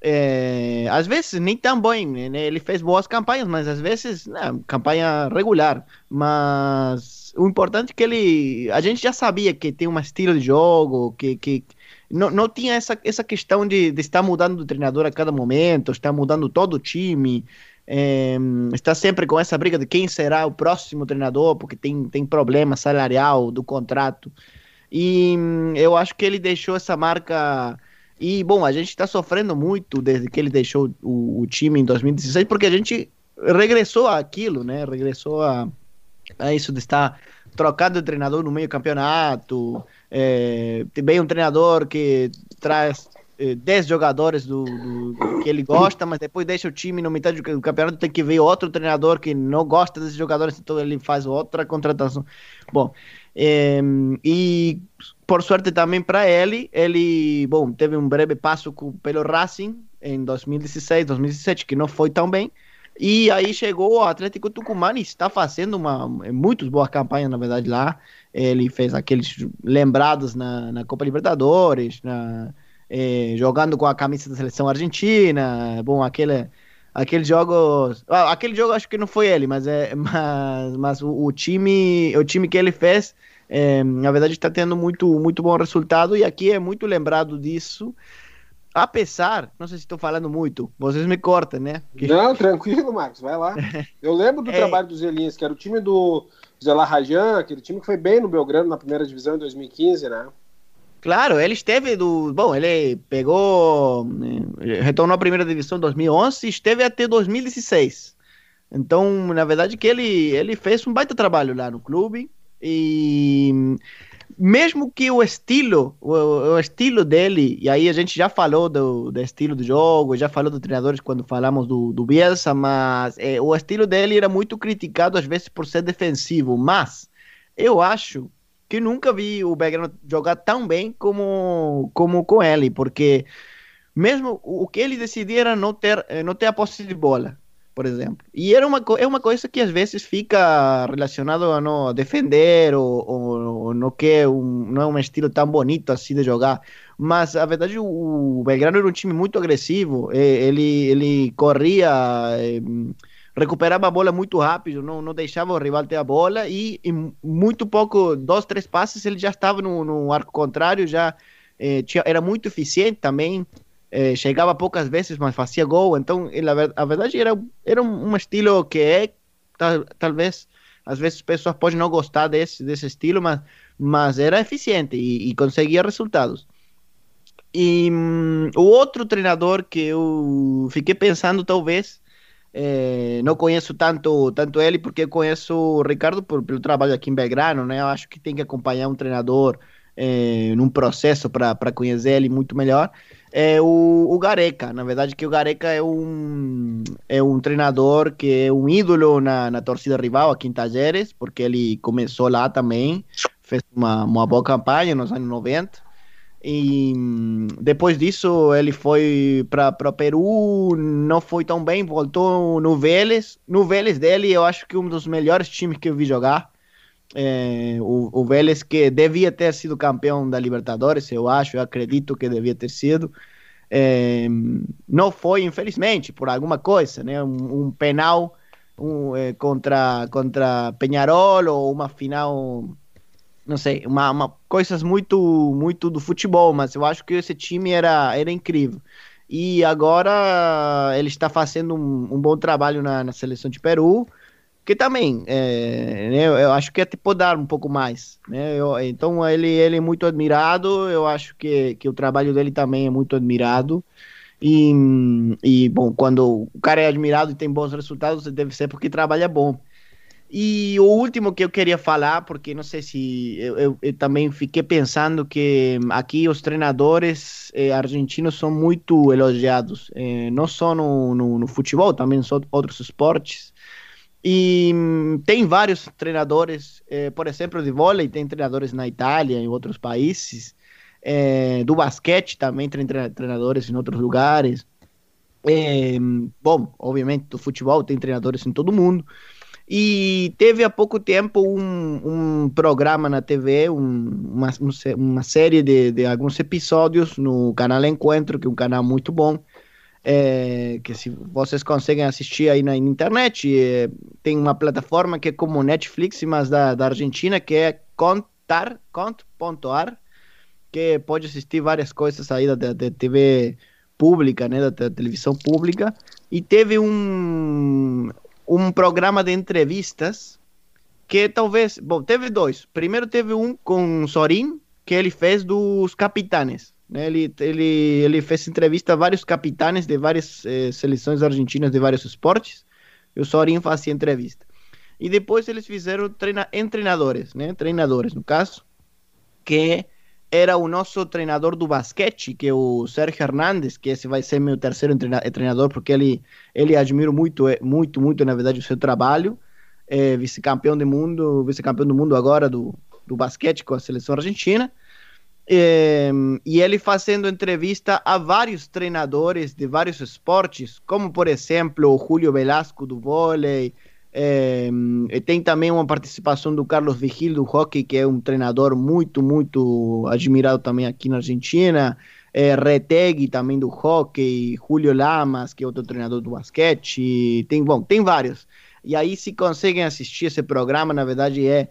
é, às vezes nem tão bem, né? ele fez boas campanhas, mas às vezes não, campanha regular. Mas o importante é que ele, a gente já sabia que tem um estilo de jogo, que, que não, não tinha essa, essa questão de, de estar mudando de treinador a cada momento, estar mudando todo o time, é, está sempre com essa briga de quem será o próximo treinador, porque tem, tem problema salarial do contrato. E hum, eu acho que ele deixou essa marca. E, bom, a gente está sofrendo muito desde que ele deixou o, o, time em 2016, porque a gente regressou àquilo, né? Regressou a, a isso de estar trocado de treinador no meio campeonato, é, tem um treinador que traz é, 10 jogadores do, do, que ele gosta, mas depois deixa o time no metade do campeonato, tem que ver outro treinador que não gosta desses jogadores, então ele faz outra contratação. Bom, é, e por sorte também para ele, ele, bom, teve um breve passo com, pelo Racing em 2016, 2017, que não foi tão bem, e aí chegou o Atlético Tucumã e está fazendo uma muito boa campanha, na verdade, lá. Ele fez aqueles lembrados na, na Copa Libertadores, na, eh, jogando com a camisa da seleção argentina. Bom, aquele, aqueles jogos. Ah, aquele jogo acho que não foi ele, mas, é, <laughs> mas, mas o, o time o time que ele fez, é, na verdade, está tendo muito, muito bom resultado e aqui é muito lembrado disso. Apesar, não sei se estou falando muito, vocês me cortam, né? Que... Não, tranquilo, Marcos, vai lá. <laughs> Eu lembro do é... trabalho dos Zelinhos, que era o time do Zé Rajan, aquele time que foi bem no Belgrano na primeira divisão em 2015, né? Claro, ele esteve do. Bom, ele pegou. Né, retornou à primeira divisão em 2011 e esteve até 2016. Então, na verdade, que ele, ele fez um baita trabalho lá no clube. E mesmo que o estilo, o, o, estilo dele, e aí a gente já falou do, do estilo do jogo, já falou dos treinadores quando falamos do, do Bielsa, mas é, o estilo dele era muito criticado às vezes por ser defensivo, mas eu acho que nunca vi o Belgrano jogar tão bem como, como com ele, porque mesmo o que ele decidia era não ter, eh, não ter a posse de bola por exemplo. E era uma, é uma coisa que às vezes fica relacionado a não defender ou, ou, ou não, que é um, não é um estilo tão bonito assim de jogar. Mas a verdade, o, Belgrano era um time muito agressivo. Ele, ele corria, recuperava a bola muito rápido, não, não deixava o rival ter a bola e em muito pouco, dois, três passes, ele já estava no, no arco contrário, já eh, era muito eficiente também eh, chegava poucas vezes, mas fazia gol. Então, a, verdade era, era um, estilo que é, tal, talvez, às vezes pessoas podem não gostar desse, desse estilo, mas, mas era eficiente e, e conseguia resultados. E um, o outro treinador que eu fiquei pensando, talvez, é, não conheço tanto, tanto ele, porque eu conheço o Ricardo por, pelo trabalho aqui em Belgrano, né? Eu acho que tem que acompanhar um treinador é, num processo para conhecer ele muito melhor é o, o Gareca. Na verdade, que o Gareca é um, é um treinador que é um ídolo na, na torcida rival aqui em Tajeres, porque ele começou lá também, fez uma, uma boa campanha nos anos 90. E depois disso ele foi para o Peru, não foi tão bem, voltou no Vélez. No Vélez dele, eu acho que um dos melhores times que eu vi jogar. É, o, o Vélez que devia ter sido campeão da Libertadores, eu acho, eu acredito que devia ter sido. É, não foi, infelizmente, por alguma coisa, né? Um, um penal um, é, contra, contra Penharol ou uma final não sei, uma, uma, coisas muito, muito do futebol, mas eu acho que esse time era, era incrível. E agora ele está fazendo um, um bom trabalho na, na, seleção de Peru, que também, é, né, eu acho que é tipo dar um pouco mais. Né? Eu, então ele, ele é muito admirado, eu acho que, que o trabalho dele também é muito admirado. E, e, bom, quando o cara é admirado e tem bons resultados, deve ser porque trabalha bom. E o último que eu queria falar, porque não sei se eu, eu, eu também fiquei pensando que aqui os treinadores eh, argentinos são muito elogiados, eh, não só no, no, no, futebol, também em outros esportes. E hum, tem vários treinadores, eh, por exemplo, de vôlei, tem treinadores na Itália, em outros países. Eh, do basquete também tem treinadores em outros lugares. Eh, bom, obviamente, do futebol tem treinadores em todo mundo. E teve há pouco tempo um, um programa na TV, um, uma, uma série de, de alguns episódios no canal Encontro, que é um canal muito bom, é, que se vocês conseguem assistir aí na, internet, é, tem uma plataforma que é como Netflix, mas da, da Argentina, que é contar, cont.ar, que pode assistir várias coisas aí da, da TV pública, né, da, televisão pública, e teve um, um programa de entrevistas que talvez. Bom, teve dois. Primeiro teve um com Sorin, que ele fez dos capitanes. Né? Ele, ele, ele fez entrevista a vários capitanes de várias eh, seleções argentinas de vários esportes. E o Sorin fazia entrevista. E depois eles fizeram treina, treinadores, né? Treinadores, no caso, que era o nosso treinador do basquete, que é o Sérgio Hernandes, que esse vai ser meu terceiro treinador, porque ele, ele admiro muito, é, muito, muito, na verdade, o seu trabalho. É vice-campeão do mundo, vice-campeão do mundo agora do, do basquete com a seleção argentina. É, e ele fazendo entrevista a vários treinadores de vários esportes, como por exemplo o Julio Velasco do vôlei, é, tem também uma participação do Carlos Vigil do hockey, que é um treinador muito, muito admirado também aqui na Argentina. É, Retegui também do hockey, Julio Lamas, que é outro treinador do basquete. Tem, bom, tem vários. E aí, se conseguem assistir esse programa, na verdade é,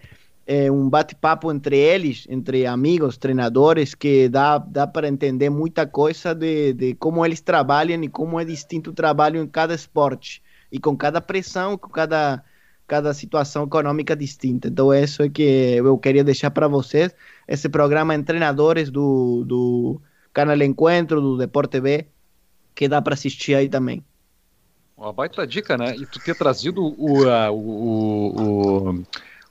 é um bate-papo entre eles, entre amigos, treinadores, que dá, dá para entender muita coisa de, de como eles trabalham e como é distinto o trabalho em cada esporte e com cada pressão, com cada, cada situação econômica distinta. Então, isso é que eu queria deixar para vocês. Esse programa em treinadores do, do Canal Encontro, do Deporte TV, que dá para assistir aí também. Uma baita dica, né? E tu ter trazido o, o, o,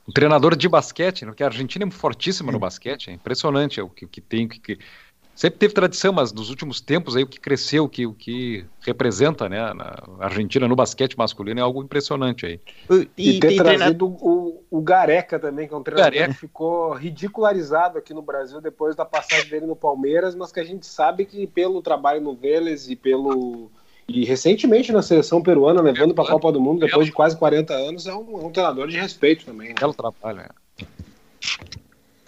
o, treinador de basquete, né? que a Argentina é fortíssima no basquete, é impressionante o que, o que tem, o que, sempre teve tradição, mas nos últimos tempos aí o que cresceu, o que, o que representa né, na Argentina no basquete masculino é algo impressionante aí. E, e ter trazido treinado... o, o Gareca também, que é um treinador Gareca. que ficou ridicularizado aqui no Brasil depois da passagem dele no Palmeiras, mas que a gente sabe que pelo trabalho no Vélez e pelo e recentemente na seleção peruana, levando para a Copa do Mundo depois de quase 40 anos, é um, é um treinador de respeito também. Né? Belo trabalho, é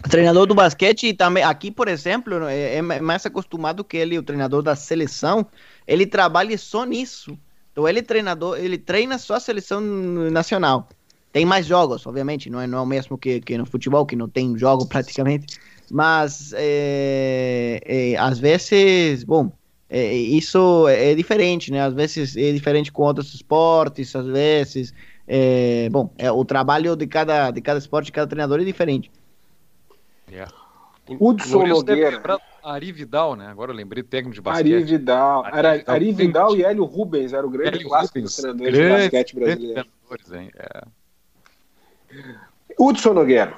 treinador do basquete também aqui, por exemplo, é, é, mais acostumado que ele, o treinador da seleção, ele trabalha só nisso. Então ele é treinador, ele treina só a seleção nacional. Tem mais jogos, obviamente, não é, não é o mesmo que, que no futebol, que não tem jogo praticamente. Mas é, é, às vezes, bom, é, isso é diferente, né? Às vezes é diferente com outros esportes, às vezes, é, bom, é, o trabalho de cada, de cada esporte, de cada treinador é diferente. É. Hudson Nogueira. Ari Vidal, né? Agora eu lembrei técnico de basquete. Ari Vidal. Era Ari Vidal e Hélio Rubens, era o grande Hélio clássico Rubens, dos treinadores de basquete brasileiro. Hein? É. Hudson Nogueira.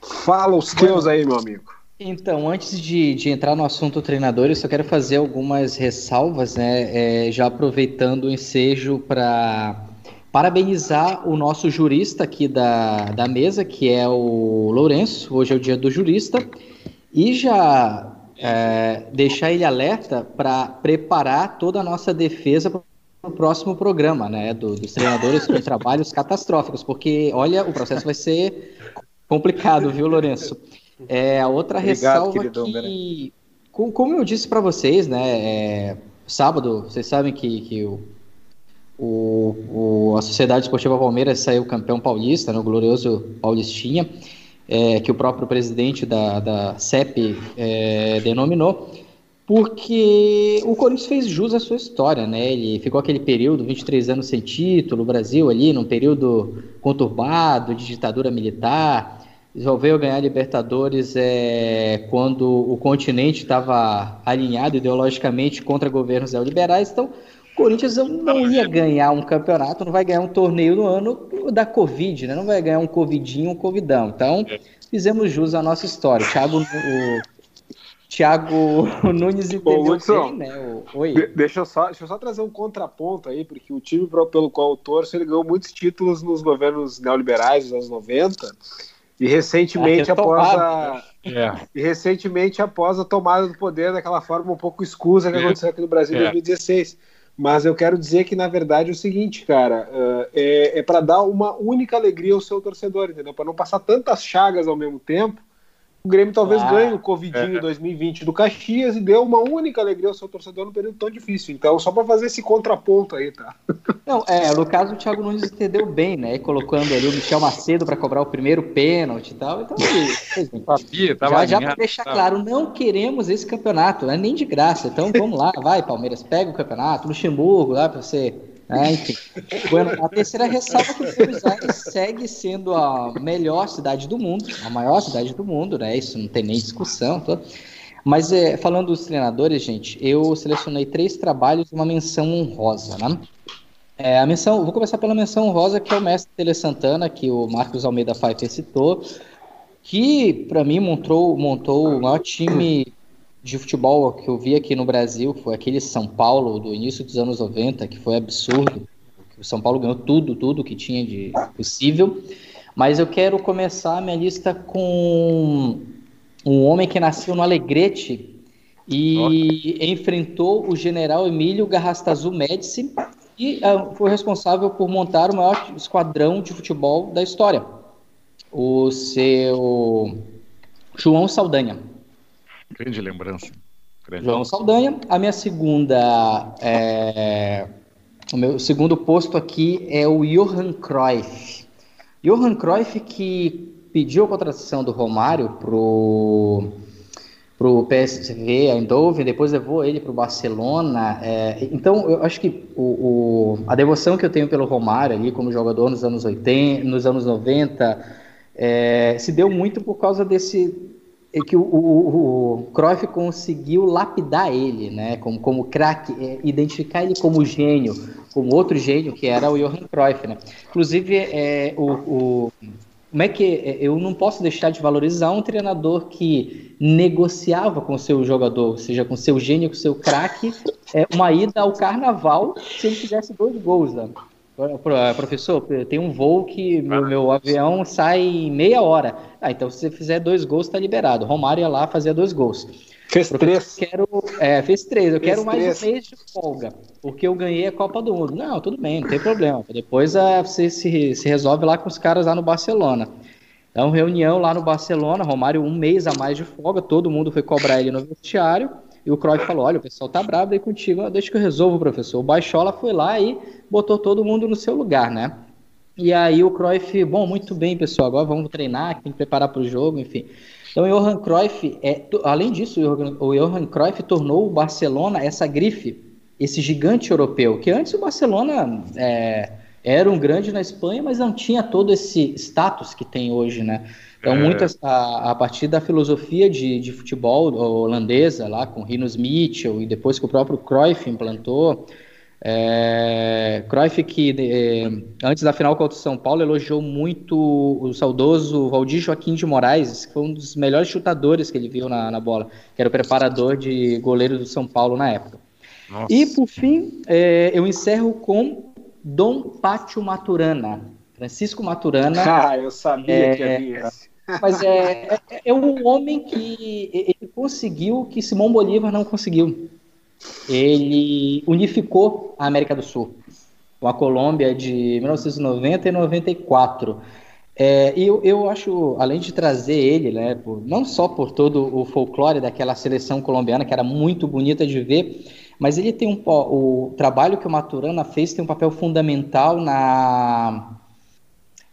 Fala os teus aí, meu amigo. Então, antes de, de entrar no assunto treinador, eu só quero fazer algumas ressalvas, né? É, já aproveitando o ensejo para parabenizar o nosso jurista aqui da, da mesa, que é o Lourenço. Hoje é o dia do jurista. E já é, deixar ele alerta para preparar toda a nossa defesa para o próximo programa, né? Do, dos treinadores com trabalhos catastróficos, porque, olha, o processo vai ser complicado, viu, Lourenço? É, a outra Obrigado, ressalva que, como eu disse para vocês, né? É, sábado, vocês sabem que, que o o, o, a Sociedade Esportiva Palmeiras saiu campeão paulista, no né, glorioso Paulistinha. é, que o próprio presidente da, da CEP é, denominou, porque o Corinthians fez jus à sua história, né? Ele ficou aquele período, 23 anos sem título, o Brasil ali, num período conturbado, de ditadura militar, resolveu ganhar Libertadores é, quando o continente estava alinhado ideologicamente contra governos neoliberais, então o Corinthians não ia ganhar um campeonato, não vai ganhar um torneio no ano da Covid, né? Não vai ganhar um Covidinho, um Covidão. Então, fizemos jus à nossa história. Thiago, o Thiago <laughs> Nunes entendeu Ô, Hudson, bem, né? O- Oi. De- Deixa eu, só, deixa eu só trazer um contraponto aí, porque o time pelo qual eu torço, ele ganhou muitos títulos nos governos neoliberais dos anos 90 e recentemente Ah, após retomado, a É. e recentemente após a tomada do poder daquela forma um pouco escusa que É. aconteceu aqui no Brasil em É. 2016. Mas eu quero dizer que na verdade é o seguinte, cara, uh, é, é para dar uma única alegria ao seu torcedor, entendeu? Para não passar tantas chagas ao mesmo tempo. O Grêmio talvez Ah, ganhe o Covidinho é. 2020 do Caxias e deu uma única alegria ao seu torcedor num período tão difícil. Então, só para fazer esse contraponto aí, tá? <laughs> Não, é, no caso o Thiago Nunes entendeu bem, né? Colocando ali o Michel Macedo para cobrar o primeiro pênalti e tal. Então, <laughs> ele- Sabia, tava já, já para deixar tava. claro, não queremos esse campeonato, né? nem de graça. Então vamos lá, vai, Palmeiras, pega o campeonato, Luxemburgo lá para você. Né? enfim. Bueno, a terceira ressalva é que Buenos Aires segue sendo a melhor cidade do mundo, a maior cidade do mundo, né? Isso não tem nem discussão. Tô. Mas é, falando dos treinadores, gente, eu selecionei três trabalhos e uma menção honrosa, né? É, a menção, vou começar pela menção honrosa, que é o mestre Tele Santana, que o Marcos Almeida Pfeiffer citou, que para mim montou, montou o maior time de futebol que eu vi aqui no Brasil, foi aquele São Paulo do início dos anos 90, que foi absurdo. O São Paulo ganhou tudo, tudo que tinha de possível. Mas eu quero começar a minha lista com um homem que nasceu no Alegrete e enfrentou o general Emílio Garrastazu Médici e ah, foi responsável por montar o maior esquadrão de futebol da história. O seu João Saldanha. Grande lembrança. Grande. João Saldanha. A minha segunda. é, O meu segundo posto aqui é o Johan Cruyff. Johan Cruyff que pediu a contratação do Romário pro pro PSV Eindhoven, depois levou ele para o Barcelona. é, então, eu acho que o, o- a devoção que eu tenho pelo Romário ali como jogador nos anos 80, nos anos 90, é, se deu muito por causa desse é que o, o, o Cruyff conseguiu lapidar ele, né, como, como craque, é, identificar ele como gênio, como outro gênio que era o Johan Cruyff, né. Inclusive, é, o, o- como é que é, eu não posso deixar de valorizar um treinador que negociava com seu jogador, ou seja, com seu gênio, com seu craque, é, uma ida ao carnaval se ele fizesse dois gols, né. Pro- Professor, tem um voo que meu, meu avião sai em meia hora. Ah, então se você fizer dois gols, tá liberado. Romário ia lá fazer dois gols. Fez três. Quero, é, fez três. Eu Fez quero mais três. um mês de folga, porque eu ganhei a Copa do Mundo. Não, tudo bem, não tem problema. Depois ah, você se, se resolve lá com os caras lá no Barcelona. Então, reunião lá no Barcelona, Romário um mês a mais de folga, todo mundo foi cobrar ele no vestiário, e o Cruyff falou, olha, o pessoal tá bravo aí contigo, Ah, deixa que eu resolvo, professor. O Baixola foi lá e botou todo mundo no seu lugar, né? E aí o Cruyff, bom, muito bem, pessoal, agora vamos treinar, tem que preparar para o jogo, enfim. Então, o Johan Cruyff, é, além disso, o Johan Cruyff tornou o Barcelona essa grife, esse gigante europeu, que antes o Barcelona é, era um grande na Espanha, mas não tinha todo esse status que tem hoje, né? Então, É. muito a, a partir da filosofia de, de futebol holandesa, lá com Rinus Mitchell, e depois que o próprio Cruyff implantou, é, Cruyff, que é, antes da final contra o São Paulo, elogiou muito o saudoso Valdir Joaquim de Moraes, que foi um dos melhores chutadores que ele viu na, na bola, que era o preparador de goleiro do São Paulo na época. Nossa. E, por fim, é, eu encerro com Dom Pátio Maturana. Francisco Maturana, <laughs> Ah, eu sabia É, que ia vir esse. <laughs> mas é, é, é um homem que ele conseguiu o que Simão Bolívar não conseguiu. Ele unificou a América do Sul com a Colômbia de 1990 e 94. É, e eu, eu acho, além de trazer ele, né, por- não só por todo o folclore daquela seleção colombiana, que era muito bonita de ver, mas ele tem um, o trabalho que o Maturana fez tem um papel fundamental na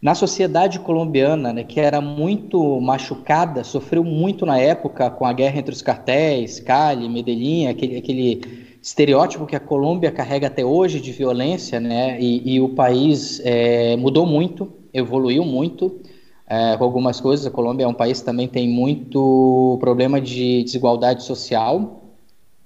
na sociedade colombiana, né, que era muito machucada, sofreu muito na época com a guerra entre os cartéis, Cali, Medellín, aquele, aquele estereótipo que a Colômbia carrega até hoje de violência, né, e, e o país é, mudou muito, evoluiu muito é, com algumas coisas. A Colômbia é um país que também tem muito problema de desigualdade social,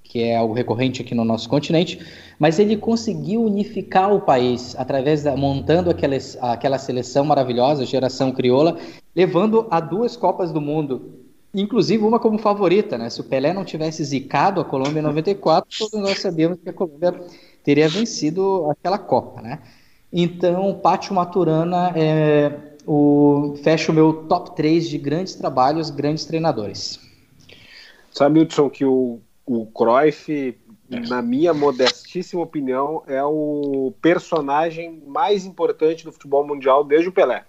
que é algo recorrente aqui no nosso continente, mas ele conseguiu unificar o país através da montando aquela, aquela seleção maravilhosa, geração crioula, levando a duas Copas do Mundo, inclusive uma como favorita, né? Se o Pelé não tivesse zicado a Colômbia em 94, todos nós sabíamos que a Colômbia teria vencido aquela Copa, né? Então, Pátio Maturana é, o, fecha o meu top 3 de grandes trabalhos, grandes treinadores. Sabe, Hudson, que o o Cruyff, na minha modestíssima opinião, é o personagem mais importante do futebol mundial desde o Pelé.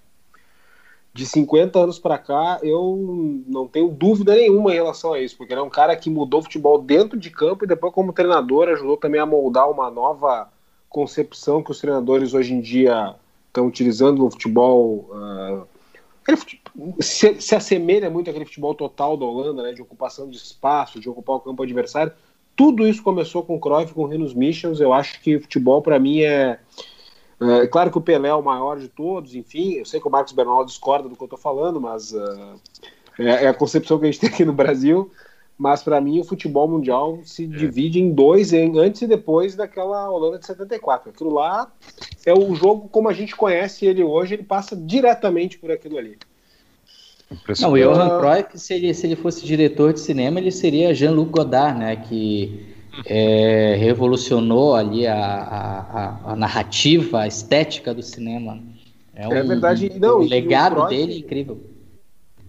De 50 anos para cá, eu não tenho dúvida nenhuma em relação a isso, porque ele é um cara que mudou o futebol dentro de campo e depois, como treinador, ajudou também a moldar uma nova concepção que os treinadores hoje em dia estão utilizando no futebol. Uh, se, se, assemelha muito àquele futebol total da Holanda, né, de ocupação de espaço, de ocupar o campo adversário. Tudo isso começou com o Cruyff, com o Rinos Michels. Eu acho que o futebol, para mim, é, é, é. claro que o Pelé é o maior de todos, enfim. Eu sei que o Marcos Bernal discorda do que eu estou falando, mas uh, é, é, a concepção que a gente tem aqui no Brasil. Mas para mim, o futebol mundial se é. divide em dois, em, antes e depois daquela Holanda de 74. Aquilo lá é o jogo como a gente conhece ele hoje, ele passa diretamente por aquilo ali. Não, o Johan Cruyff, se ele, se ele fosse diretor de cinema, ele seria Jean-Luc Godard, né? Que é, revolucionou ali a, a, a, narrativa, a estética do cinema. É, um, é verdade. Não, o legado Cruyff, dele é incrível.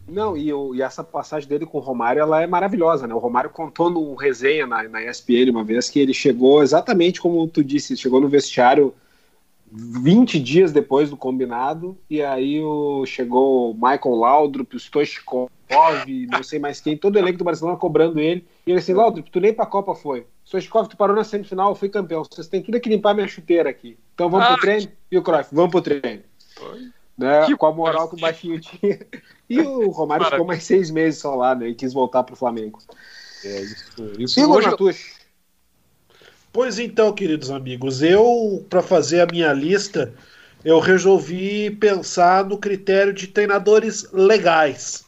Não, e, o, e, essa passagem dele com o Romário, ela é maravilhosa, né? O Romário contou no resenha na, na ESPN uma vez que ele chegou exatamente como tu disse, chegou no vestiário 20 dias depois do combinado, e aí o, chegou o Michael Laudrup, o Stoichkov, não sei mais quem, todo o elenco do Barcelona cobrando ele. E ele assim, Laudrup, tu nem pra Copa foi. Stoichkov, tu parou na semifinal, eu fui campeão. Vocês têm tudo que limpar minha chuteira aqui. Então vamos ah, pro treino? E o Cruyff, vamos pro treino. Né? Que com a moral que o baixinho tinha. E o Romário ficou mais seis meses só lá, né? E quis voltar pro Flamengo. É, isso, isso Igor hoje... Pois então, queridos amigos, eu, para fazer a minha lista, eu resolvi pensar no critério de treinadores legais.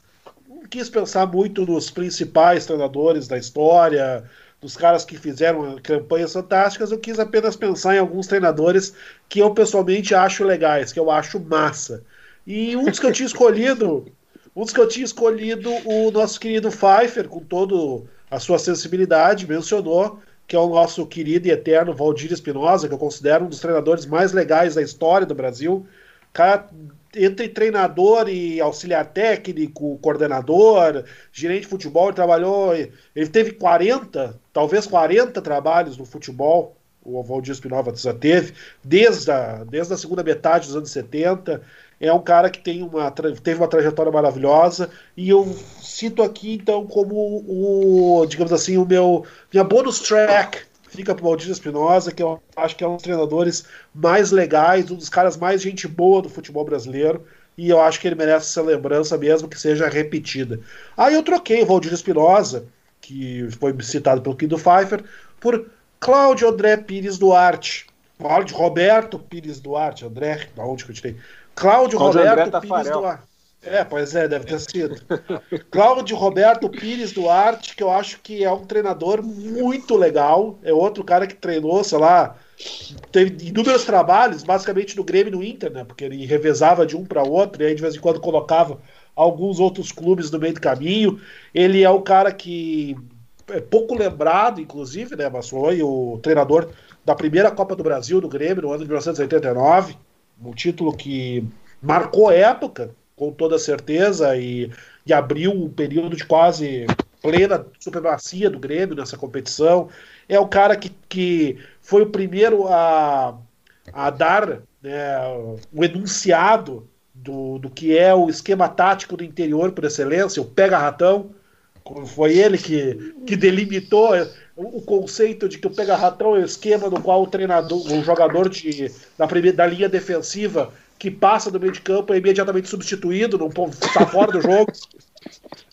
Não quis pensar muito nos principais treinadores da história, dos caras que fizeram campanhas fantásticas, eu quis apenas pensar em alguns treinadores que eu pessoalmente acho legais, que eu acho massa. E um dos que eu tinha escolhido, <laughs> um dos que eu tinha escolhido, o nosso querido Pfeiffer, com toda a sua sensibilidade, mencionou que é o nosso querido e eterno Valdir Espinosa, que eu considero um dos treinadores mais legais da história do Brasil. Cara, entre treinador e auxiliar técnico, coordenador, gerente de futebol, ele trabalhou. Ele teve 40, talvez 40 trabalhos no futebol, o Valdir Espinosa já teve, desde a, desde a segunda metade dos anos 70 é um cara que tem uma, teve uma trajetória maravilhosa e eu cito aqui então como o, digamos assim, o meu minha bonus track fica para o Maldito Espinosa, que eu acho que é um dos treinadores mais legais, um dos caras mais gente boa do futebol brasileiro. E eu acho que ele merece essa lembrança mesmo que seja repetida. Aí eu troquei o Valdir Espinosa, que foi citado pelo Kido Pfeiffer, por Cláudio André Pires Duarte. Cláudio Roberto Pires Duarte, André, da onde que eu tirei? Cláudio Roberto Pires Duarte. É, pois é, deve ter sido. <laughs> Cláudio Roberto Pires Duarte, que eu acho que é um treinador muito legal. É outro cara que treinou, sei lá, teve inúmeros trabalhos, basicamente no Grêmio e no Inter, né? Porque ele revezava de um para outro e aí de vez em quando colocava alguns outros clubes no meio do caminho. Ele é o cara que é pouco lembrado, inclusive, né? Mas foi o treinador da primeira Copa do Brasil do Grêmio no ano de 1989 um título que marcou época, com toda certeza, e, e abriu um período de quase plena supremacia do Grêmio nessa competição. É o cara que, que foi o primeiro a, a dar né, o enunciado do, do que é o esquema tático do interior por excelência, o pega-ratão. Foi ele que, que delimitou o conceito de que o pega-ratão é o esquema no qual o treinador, o jogador de, da, primeira, da linha defensiva que passa do meio de campo é imediatamente substituído, não está fora do jogo.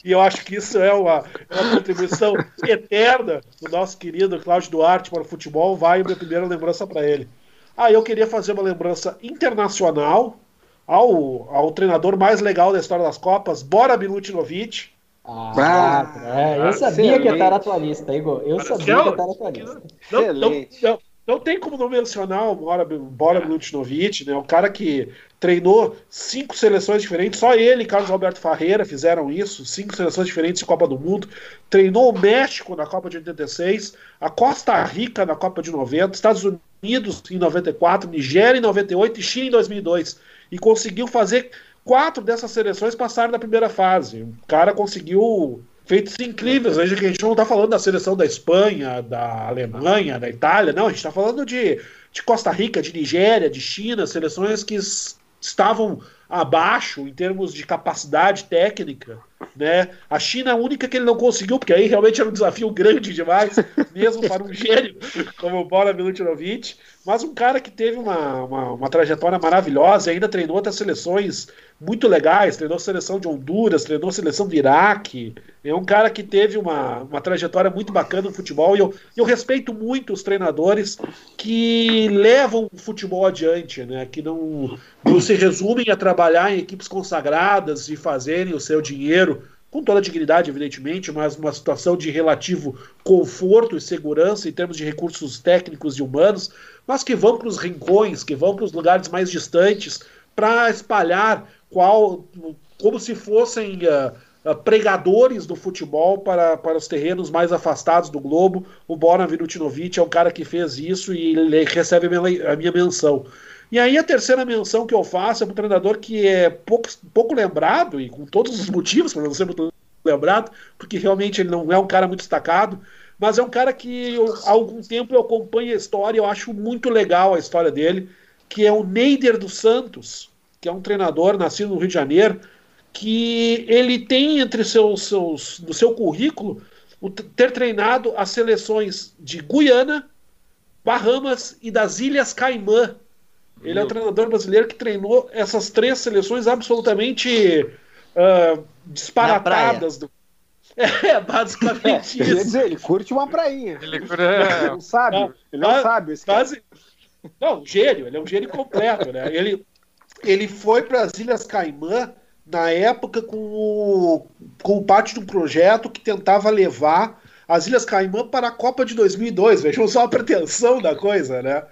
E eu acho que isso é uma, é uma contribuição eterna do nosso querido Cláudio Duarte para o futebol. Vai minha primeira lembrança para ele. Ah, eu queria fazer uma lembrança internacional ao, ao treinador mais legal da história das Copas, Bora Milutinovic. Ah, ah, é, eu sabia que ia estar atualista, Igor. Eu sabia que ia estar atualista. Não, não, não, não tem como não mencionar o Bora, Bora Milutinovic, né? O cara que treinou cinco seleções diferentes, só ele e Carlos Alberto Ferreira fizeram isso, cinco seleções diferentes de Copa do Mundo. Treinou o México na Copa de 86, a Costa Rica na Copa de 90, Estados Unidos em 94, Nigéria em 98 e Chile em 2002. E conseguiu fazer quatro dessas seleções passarem da primeira fase. O cara conseguiu feitos incríveis. Veja que a gente não está falando da seleção da Espanha, da Alemanha, da Itália, não, a gente está falando de, de Costa Rica, de Nigéria, de China, seleções que estavam abaixo em termos de capacidade técnica, né? A China é a única que ele não conseguiu, porque aí realmente era um desafio grande demais, mesmo para um gênio como o Bola Milutinovic, mas um cara que teve uma, uma, uma trajetória maravilhosa, ainda treinou outras seleções muito legais, treinou a seleção de Honduras, treinou a seleção do Iraque. É um cara que teve uma, uma trajetória muito bacana no futebol e eu, eu respeito muito os treinadores que levam o futebol adiante, né? que não, não se resumem a trabalhar em equipes consagradas e fazerem o seu dinheiro com toda a dignidade, evidentemente, mas uma situação de relativo conforto e segurança em termos de recursos técnicos e humanos, mas que vão para os rincões, que vão para os lugares mais distantes para espalhar qual, como se fossem uh, uh, pregadores do futebol para, para os terrenos mais afastados do globo. O Boran Vinutinovic é um cara que fez isso e ele recebe a minha, a minha menção. E aí a terceira menção que eu faço é um treinador que é pouco, pouco lembrado, e com todos os motivos para não ser muito lembrado, porque realmente ele não é um cara muito destacado, mas é um cara que eu, há algum tempo eu acompanho a história, eu acho muito legal a história dele, que é o Neider dos Santos, que é um treinador nascido no Rio de Janeiro, que ele tem entre seus, seus no seu currículo o ter treinado as seleções de Guiana, Bahamas e das Ilhas Caimã. Ele Meu. é um treinador brasileiro que treinou essas três seleções absolutamente uh, disparatadas. Do... É, basicamente é, isso. Dizer, ele curte uma prainha. Ele, é... não sabe. Não, ele não sabe. Esse quase... Não, gênio. Ele é um gênio completo. Né? Ele, ele foi para as Ilhas Caimã na época com o, com parte de um projeto que tentava levar as Ilhas Caimã para a Copa de 2002. Vejam só a pretensão da coisa, né?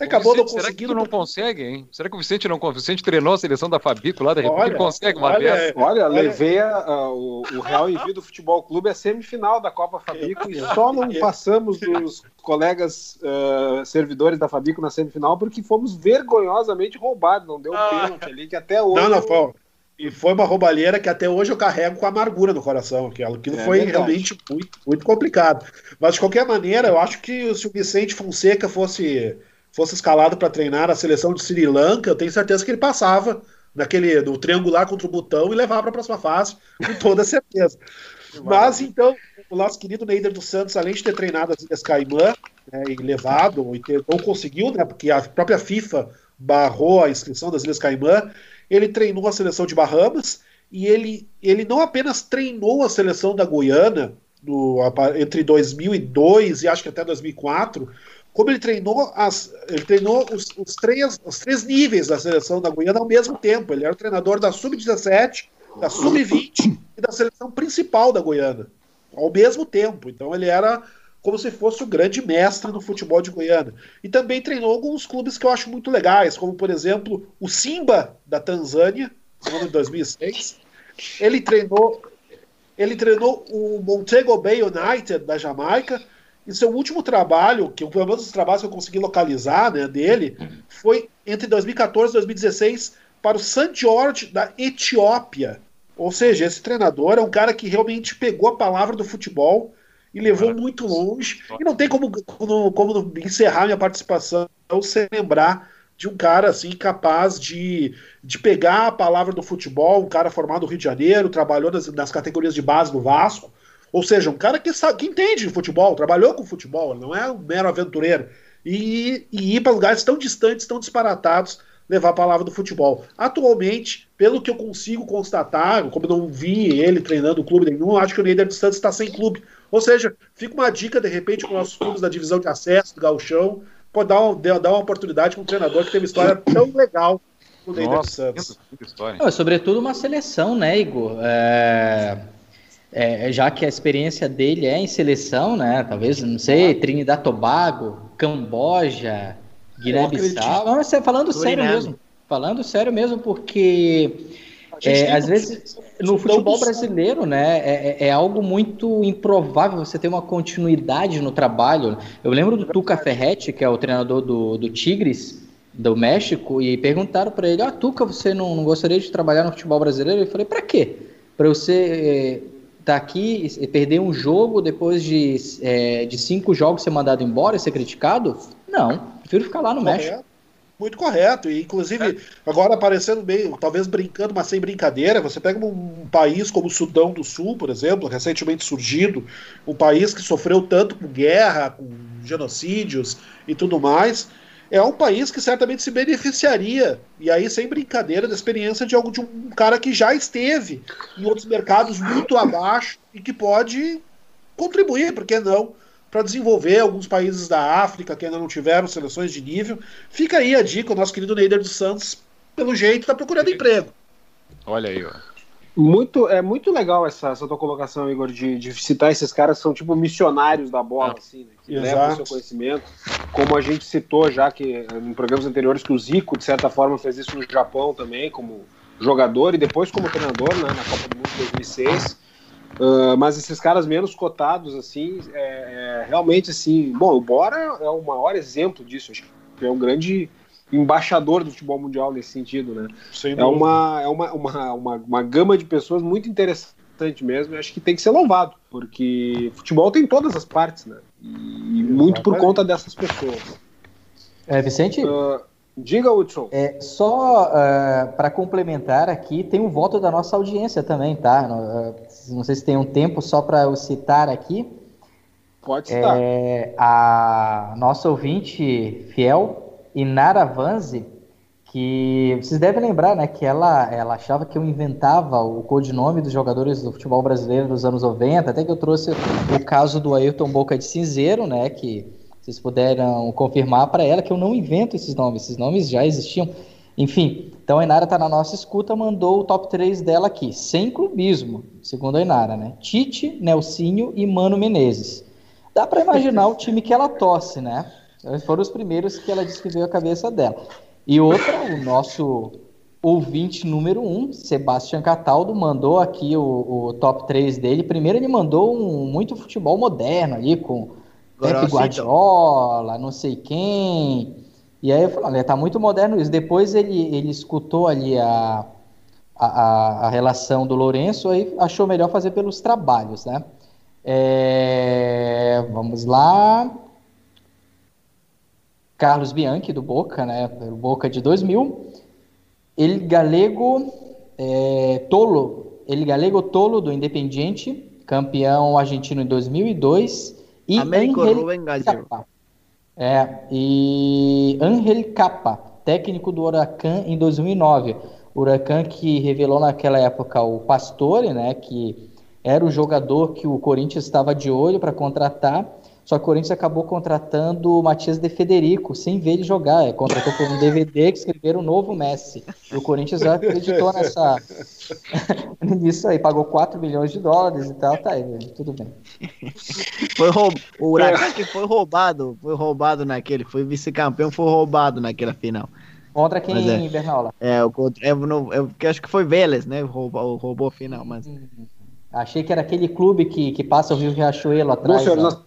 Acabou Vicente, não conseguindo. Será que não consegue, hein? Será que o Vicente não consegue? O Vicente treinou a seleção da Fabico lá, de repente olha, consegue uma olha, dessa. Olha, olha, levei a, a, o, o Real Envio do Futebol Clube a semifinal da Copa Fabico e só não passamos dos colegas uh, servidores da Fabico na semifinal porque fomos vergonhosamente roubados. Não deu um ah. pênalti ali que até hoje. Não, não, foi. E foi uma roubalheira que até hoje eu carrego com amargura no coração. Aquilo, aquilo é foi verdade. realmente muito, muito complicado. Mas, de qualquer maneira, eu acho que se o Vicente Fonseca fosse fosse escalado para treinar a seleção de Sri Lanka, eu tenho certeza que ele passava naquele no triangular contra o botão e levava para a próxima fase, com toda certeza. <laughs> Mas então, o nosso querido Neider dos Santos, além de ter treinado as Ilhas Caimã né, e levado, e ter, não conseguiu, né, porque a própria FIFA barrou a inscrição das Ilhas Caimã, ele treinou a seleção de Bahamas e ele, ele não apenas treinou a seleção da Guiana no, entre 2002 e acho que até 2004, como ele treinou as, ele treinou os, os, três, os três níveis da seleção da Guiana ao mesmo tempo. Ele era o treinador da sub-17, da sub-20 e da seleção principal da Guiana ao mesmo tempo. Então ele era como se fosse o grande mestre no futebol de Guiana. E também treinou alguns clubes que eu acho muito legais, como por exemplo o Simba da Tanzânia, no ano de 2006. Ele treinou ele treinou o Montego Bay United da Jamaica e seu último trabalho, que pelo menos os trabalhos que eu consegui localizar né, dele, foi entre 2014 e 2016 para o St. George da Etiópia. Ou seja, esse treinador é um cara que realmente pegou a palavra do futebol e levou muito longe. E não tem como, como, como encerrar minha participação sem lembrar de um cara assim capaz de, de pegar a palavra do futebol, um cara formado no Rio de Janeiro, trabalhou nas, nas categorias de base do Vasco, ou seja, um cara que, sabe, que entende de futebol, trabalhou com futebol, não é um mero aventureiro. E, e ir para lugares tão distantes, tão disparatados, levar a palavra do futebol. Atualmente, pelo que eu consigo constatar, como eu não vi ele treinando o clube nenhum, eu acho que o Neider dos Santos está sem clube. Ou seja, fica uma dica, de repente, com nossos clubes da divisão de acesso, do Gauchão, pode dar, um, dar uma oportunidade com um treinador que teve uma história tão legal com o Neider dos Santos. Não, sobretudo uma seleção, né, Igor? É... É, já que a experiência dele é em seleção, né? Talvez, não sei, Trinidad Tobago, Camboja, Guiné-Bissau. Mas falando sério mesmo. Falando sério mesmo, porque é, às vezes no futebol brasileiro, né, é, é, algo muito improvável você ter uma continuidade no trabalho. Eu lembro do Tuca Ferretti, que é o treinador do, do Tigres, do México, e perguntaram para ele: Ah, Tuca, você não, não, gostaria de trabalhar no futebol brasileiro? Eu falei: Para quê? Para você tá aqui e perder um jogo depois de, é, de cinco jogos ser mandado embora e ser criticado? Não, prefiro ficar lá no. México. Muito correto. E, inclusive, é. agora aparecendo meio, talvez brincando, mas sem brincadeira, você pega um, um, país como o Sudão do Sul, por exemplo, recentemente surgido, um país que sofreu tanto com guerra, com genocídios e tudo mais é um país que certamente se beneficiaria, e aí sem brincadeira, da experiência de, algo, de um cara que já esteve em outros mercados muito abaixo e que pode contribuir, por que não, para desenvolver alguns países da África que ainda não tiveram seleções de nível. Fica aí a dica, o nosso querido Neider dos Santos, pelo jeito, está procurando emprego. Olha aí, ó. Muito, é muito legal essa, essa tua colocação, Igor, de, de citar esses caras que são tipo missionários da bola, assim, né, que Exato. levam o seu conhecimento. Como a gente citou já que em programas anteriores que o Zico, de certa forma, fez isso no Japão também, como jogador e depois como treinador né, na Copa do Mundo de 2006. Uh, mas esses caras menos cotados, assim, é, é, realmente, assim, bom, o Bora é o maior exemplo disso, acho que é um grande embaixador do futebol mundial nesse sentido, né? é uma, é uma, uma, uma, uma gama de pessoas muito interessante mesmo, e acho que tem que ser louvado, porque futebol tem todas as partes, né? E muito por conta dessas pessoas. É, Vicente? Uh, diga, Hudson. É, só uh, para complementar aqui, tem um voto da nossa audiência também, tá? Uh, não sei se tem um tempo só para eu citar aqui. Pode citar. É, a nossa ouvinte fiel, Inara Vanzi, que vocês devem lembrar, né, que ela, ela achava que eu inventava o codinome dos jogadores do futebol brasileiro nos anos 90, até que eu trouxe o caso do Ayrton Boca de Cinzeiro, né, que vocês puderam confirmar para ela que eu não invento esses nomes, esses nomes já existiam. Enfim, então a Inara está na nossa escuta, mandou o top 3 dela aqui, sem clubismo, segundo a Inara, né? Tite, Nelsinho e Mano Menezes. Dá para imaginar o time que ela torce, né? Foram os primeiros que ela disse que veio à cabeça dela. E outra, o nosso ouvinte número um, Sebastião Cataldo, mandou aqui o, o, top 3 dele. Primeiro ele mandou um muito futebol moderno ali, com Pepe Guardiola, não sei quem. E aí eu falei, olha, tá muito moderno isso. Depois ele, ele escutou ali a, a, a relação do Lourenço, aí achou melhor fazer pelos trabalhos, né? É, vamos lá. Carlos Bianchi, do Boca, né, o Boca de 2000, ele galego é, Tolo, ele galego Tolo, do Independiente, campeão argentino em 2002, e Américo Angel Capa. É, e Angel Capa, técnico do Huracan em 2009. O Huracan que revelou naquela época o Pastore, né, que era o jogador que o Corinthians estava de olho para contratar, só que o Corinthians acabou contratando o Matias De Federico, sem ver ele jogar. É, contratou por um DVD que escreveram o novo Messi. E o Corinthians já acreditou nessa... <laughs> nisso aí, pagou 4 milhões de dólares e tal, tá aí, tudo bem. Foi roub... O Huracan que foi roubado, foi roubado naquele, foi vice-campeão, foi roubado naquela final. Contra quem, é, Bernaula? É, o contra, é, no, eu, acho que foi Vélez, né? Roubou, roubou a final, mas. Achei que era aquele clube que, que passa o Rio Riachuelo atrás. Senhor,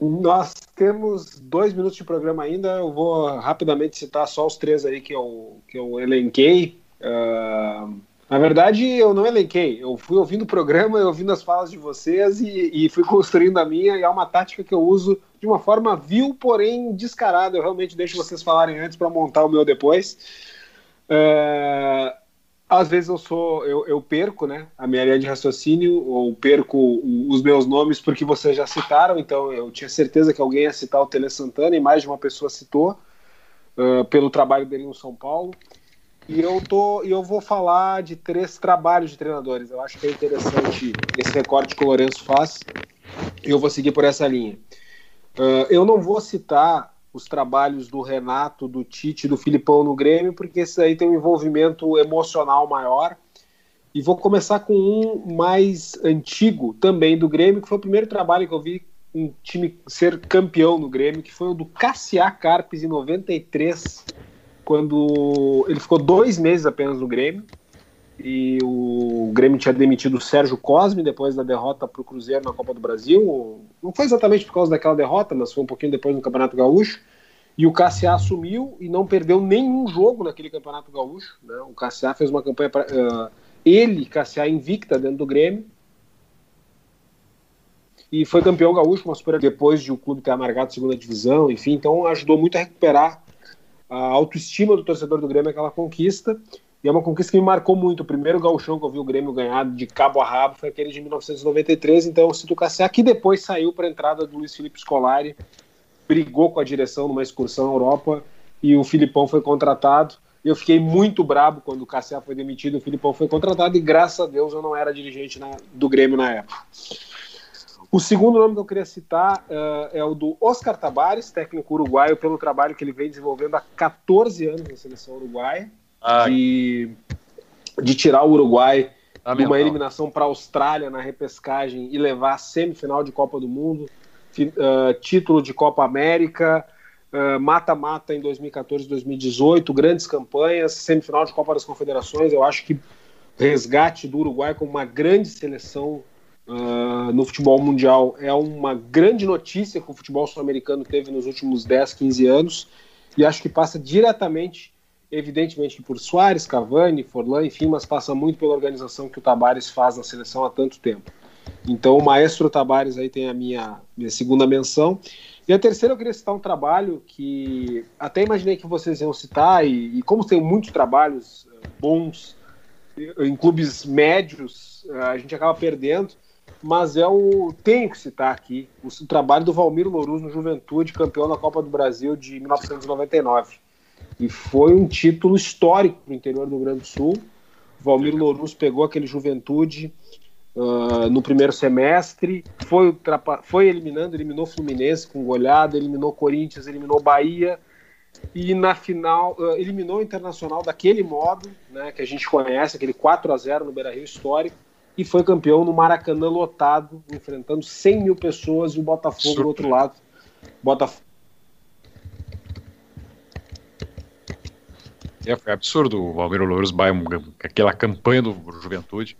nós, temos dois minutos de programa ainda. Eu vou rapidamente citar só os três aí que eu, que eu elenquei. Uh, na verdade, eu não elenquei. Eu fui ouvindo o programa, ouvindo as falas de vocês e, e, fui construindo a minha. E é uma tática que eu uso de uma forma vil, porém descarada. Eu realmente deixo vocês falarem antes para montar o meu depois. Uh, às vezes eu sou eu, eu, perco né a minha linha de raciocínio ou perco os meus nomes porque vocês já citaram então eu tinha certeza que alguém ia citar o Tele Santana e mais de uma pessoa citou uh, pelo trabalho dele no São Paulo. E eu, tô, eu vou falar de três trabalhos de treinadores. Eu acho que é interessante esse recorte que o Lourenço faz. E eu vou seguir por essa linha. Uh, eu não vou citar os trabalhos do Renato, do Tite, do Filipão no Grêmio, porque esse aí tem um envolvimento emocional maior. E vou começar com um mais antigo também do Grêmio, que foi o primeiro trabalho que eu vi um time ser campeão no Grêmio, que foi o do Cassiá Carpes em 93, quando ele ficou dois meses apenas no Grêmio. E o Grêmio tinha demitido o Sérgio Cosme depois da derrota para o Cruzeiro na Copa do Brasil. Não foi exatamente por causa daquela derrota, mas foi um pouquinho depois no Campeonato Gaúcho. E o Cassiá assumiu e não perdeu nenhum jogo naquele Campeonato Gaúcho. Né? O Cassiá fez uma campanha. Pra, uh, ele, Cassiá, invicta dentro do Grêmio e foi campeão gaúcho, uma depois de o clube ter amargado segunda divisão, enfim, então ajudou muito a recuperar a autoestima do torcedor do Grêmio aquela conquista. E é uma conquista que me marcou muito. O primeiro gauchão que eu vi o Grêmio ganhar de cabo a rabo foi aquele de 1993. Então eu cito o Cassiá, que depois saiu para a entrada do Luiz Felipe Scolari, brigou com a direção numa excursão à Europa e o Filipão foi contratado. Eu fiquei muito brabo quando o Cassiá foi demitido, o Filipão foi contratado e graças a Deus eu não era dirigente na, do Grêmio na época. O segundo nome que eu queria citar uh, é o do Oscar Tabares, técnico uruguaio, pelo trabalho que ele vem desenvolvendo há 14 anos na seleção uruguaia, de, de, tirar o Uruguai ah, de uma eliminação para a Austrália na repescagem e levar a semifinal de Copa do Mundo, uh, título de Copa América, mata-mata uh, em 2014 e 2018, grandes campanhas, semifinal de Copa das Confederações. Eu acho que resgate do Uruguai como uma grande seleção uh, no futebol mundial é uma grande notícia que o futebol sul-americano teve nos últimos 10, 15 anos. E acho que passa diretamente, evidentemente, por Soares, Cavani, Forlan, enfim, mas passa muito pela organização que o Tabares faz na seleção há tanto tempo. Então o maestro Tabares aí tem a minha, minha segunda menção. E a terceira eu queria citar um trabalho que até imaginei que vocês iam citar, e, e como tem muitos trabalhos uh, bons em clubes médios, uh, a gente acaba perdendo mas é o tenho que citar aqui o, o trabalho do Valmir Louruz no Juventude, campeão da Copa do Brasil de 1999. E foi um título histórico para o interior do Rio Grande do Sul. O Valmir Louruz pegou aquele Juventude uh, no primeiro semestre, foi, foi eliminando, eliminou Fluminense com goleada, eliminou Corinthians, eliminou Bahia e na final uh, eliminou o Internacional daquele modo, né, que a gente conhece, aquele 4 a 0 no Beira-Rio histórico e foi campeão no Maracanã lotado, enfrentando 100 mil pessoas e o Botafogo Super. do outro lado. Botafogo. É, foi absurdo o Almiro Louros Baia, aquela campanha do Juventude.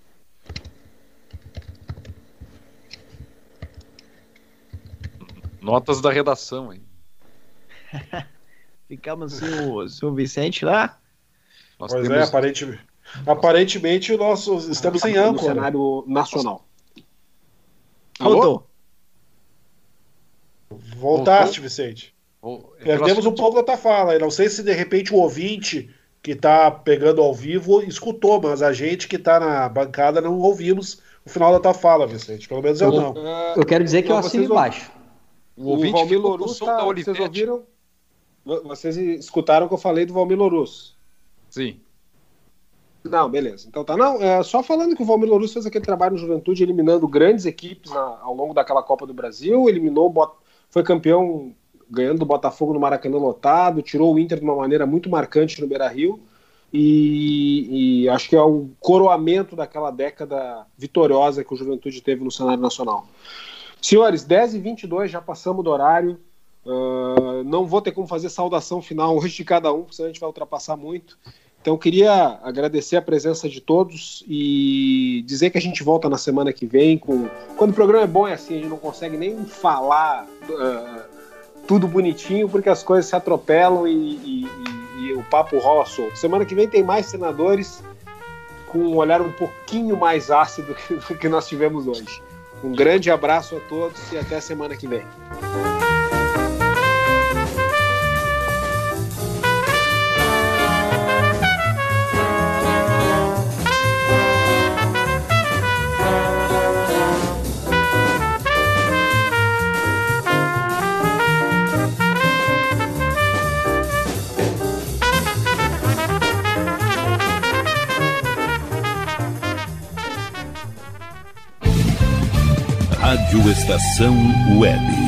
Notas da redação, hein? <laughs> Ficamos sem o, sem o Vicente lá? Nós pois é, temos... é, aparentemente. Aparentemente, nós estamos sem âncora. No cenário nacional. Voltou. Voltaste, Voltou? Vicente. Perdemos um pouco da tua fala. não sei se de repente o ouvinte que está pegando ao vivo escutou, mas a gente que está na bancada não ouvimos o final da tua fala, Vicente. Pelo menos eu, eu não. Eu quero dizer que eu assino embaixo. O, o Valmir Louros, tá, vocês ouviram? Vocês escutaram o que eu falei do Valmir Louros? Sim. Não, beleza. Então tá. Não, é, só falando que o Valmir Louros fez aquele trabalho no Juventude, eliminando grandes equipes na, ao longo daquela Copa do Brasil, eliminou, foi campeão ganhando do Botafogo no Maracanã lotado, tirou o Inter de uma maneira muito marcante no Beira Rio. E, e, acho que é o coroamento daquela década vitoriosa que o Juventude teve no cenário nacional. Senhores, 10 e 22 já passamos do horário. Uh, não vou ter como fazer saudação final <laughs> hoje de cada um, senão a gente vai ultrapassar muito. Então, queria agradecer a presença de todos e dizer que a gente volta na semana que vem. Com... Quando o programa é bom, é assim, a gente não consegue nem falar uh, tudo bonitinho, porque as coisas se atropelam e, e, e, e, o papo rola solto. Semana que vem tem mais senadores com um olhar um pouquinho mais ácido <laughs> do que nós tivemos hoje. Um grande abraço a todos e até semana que vem. Estação Web.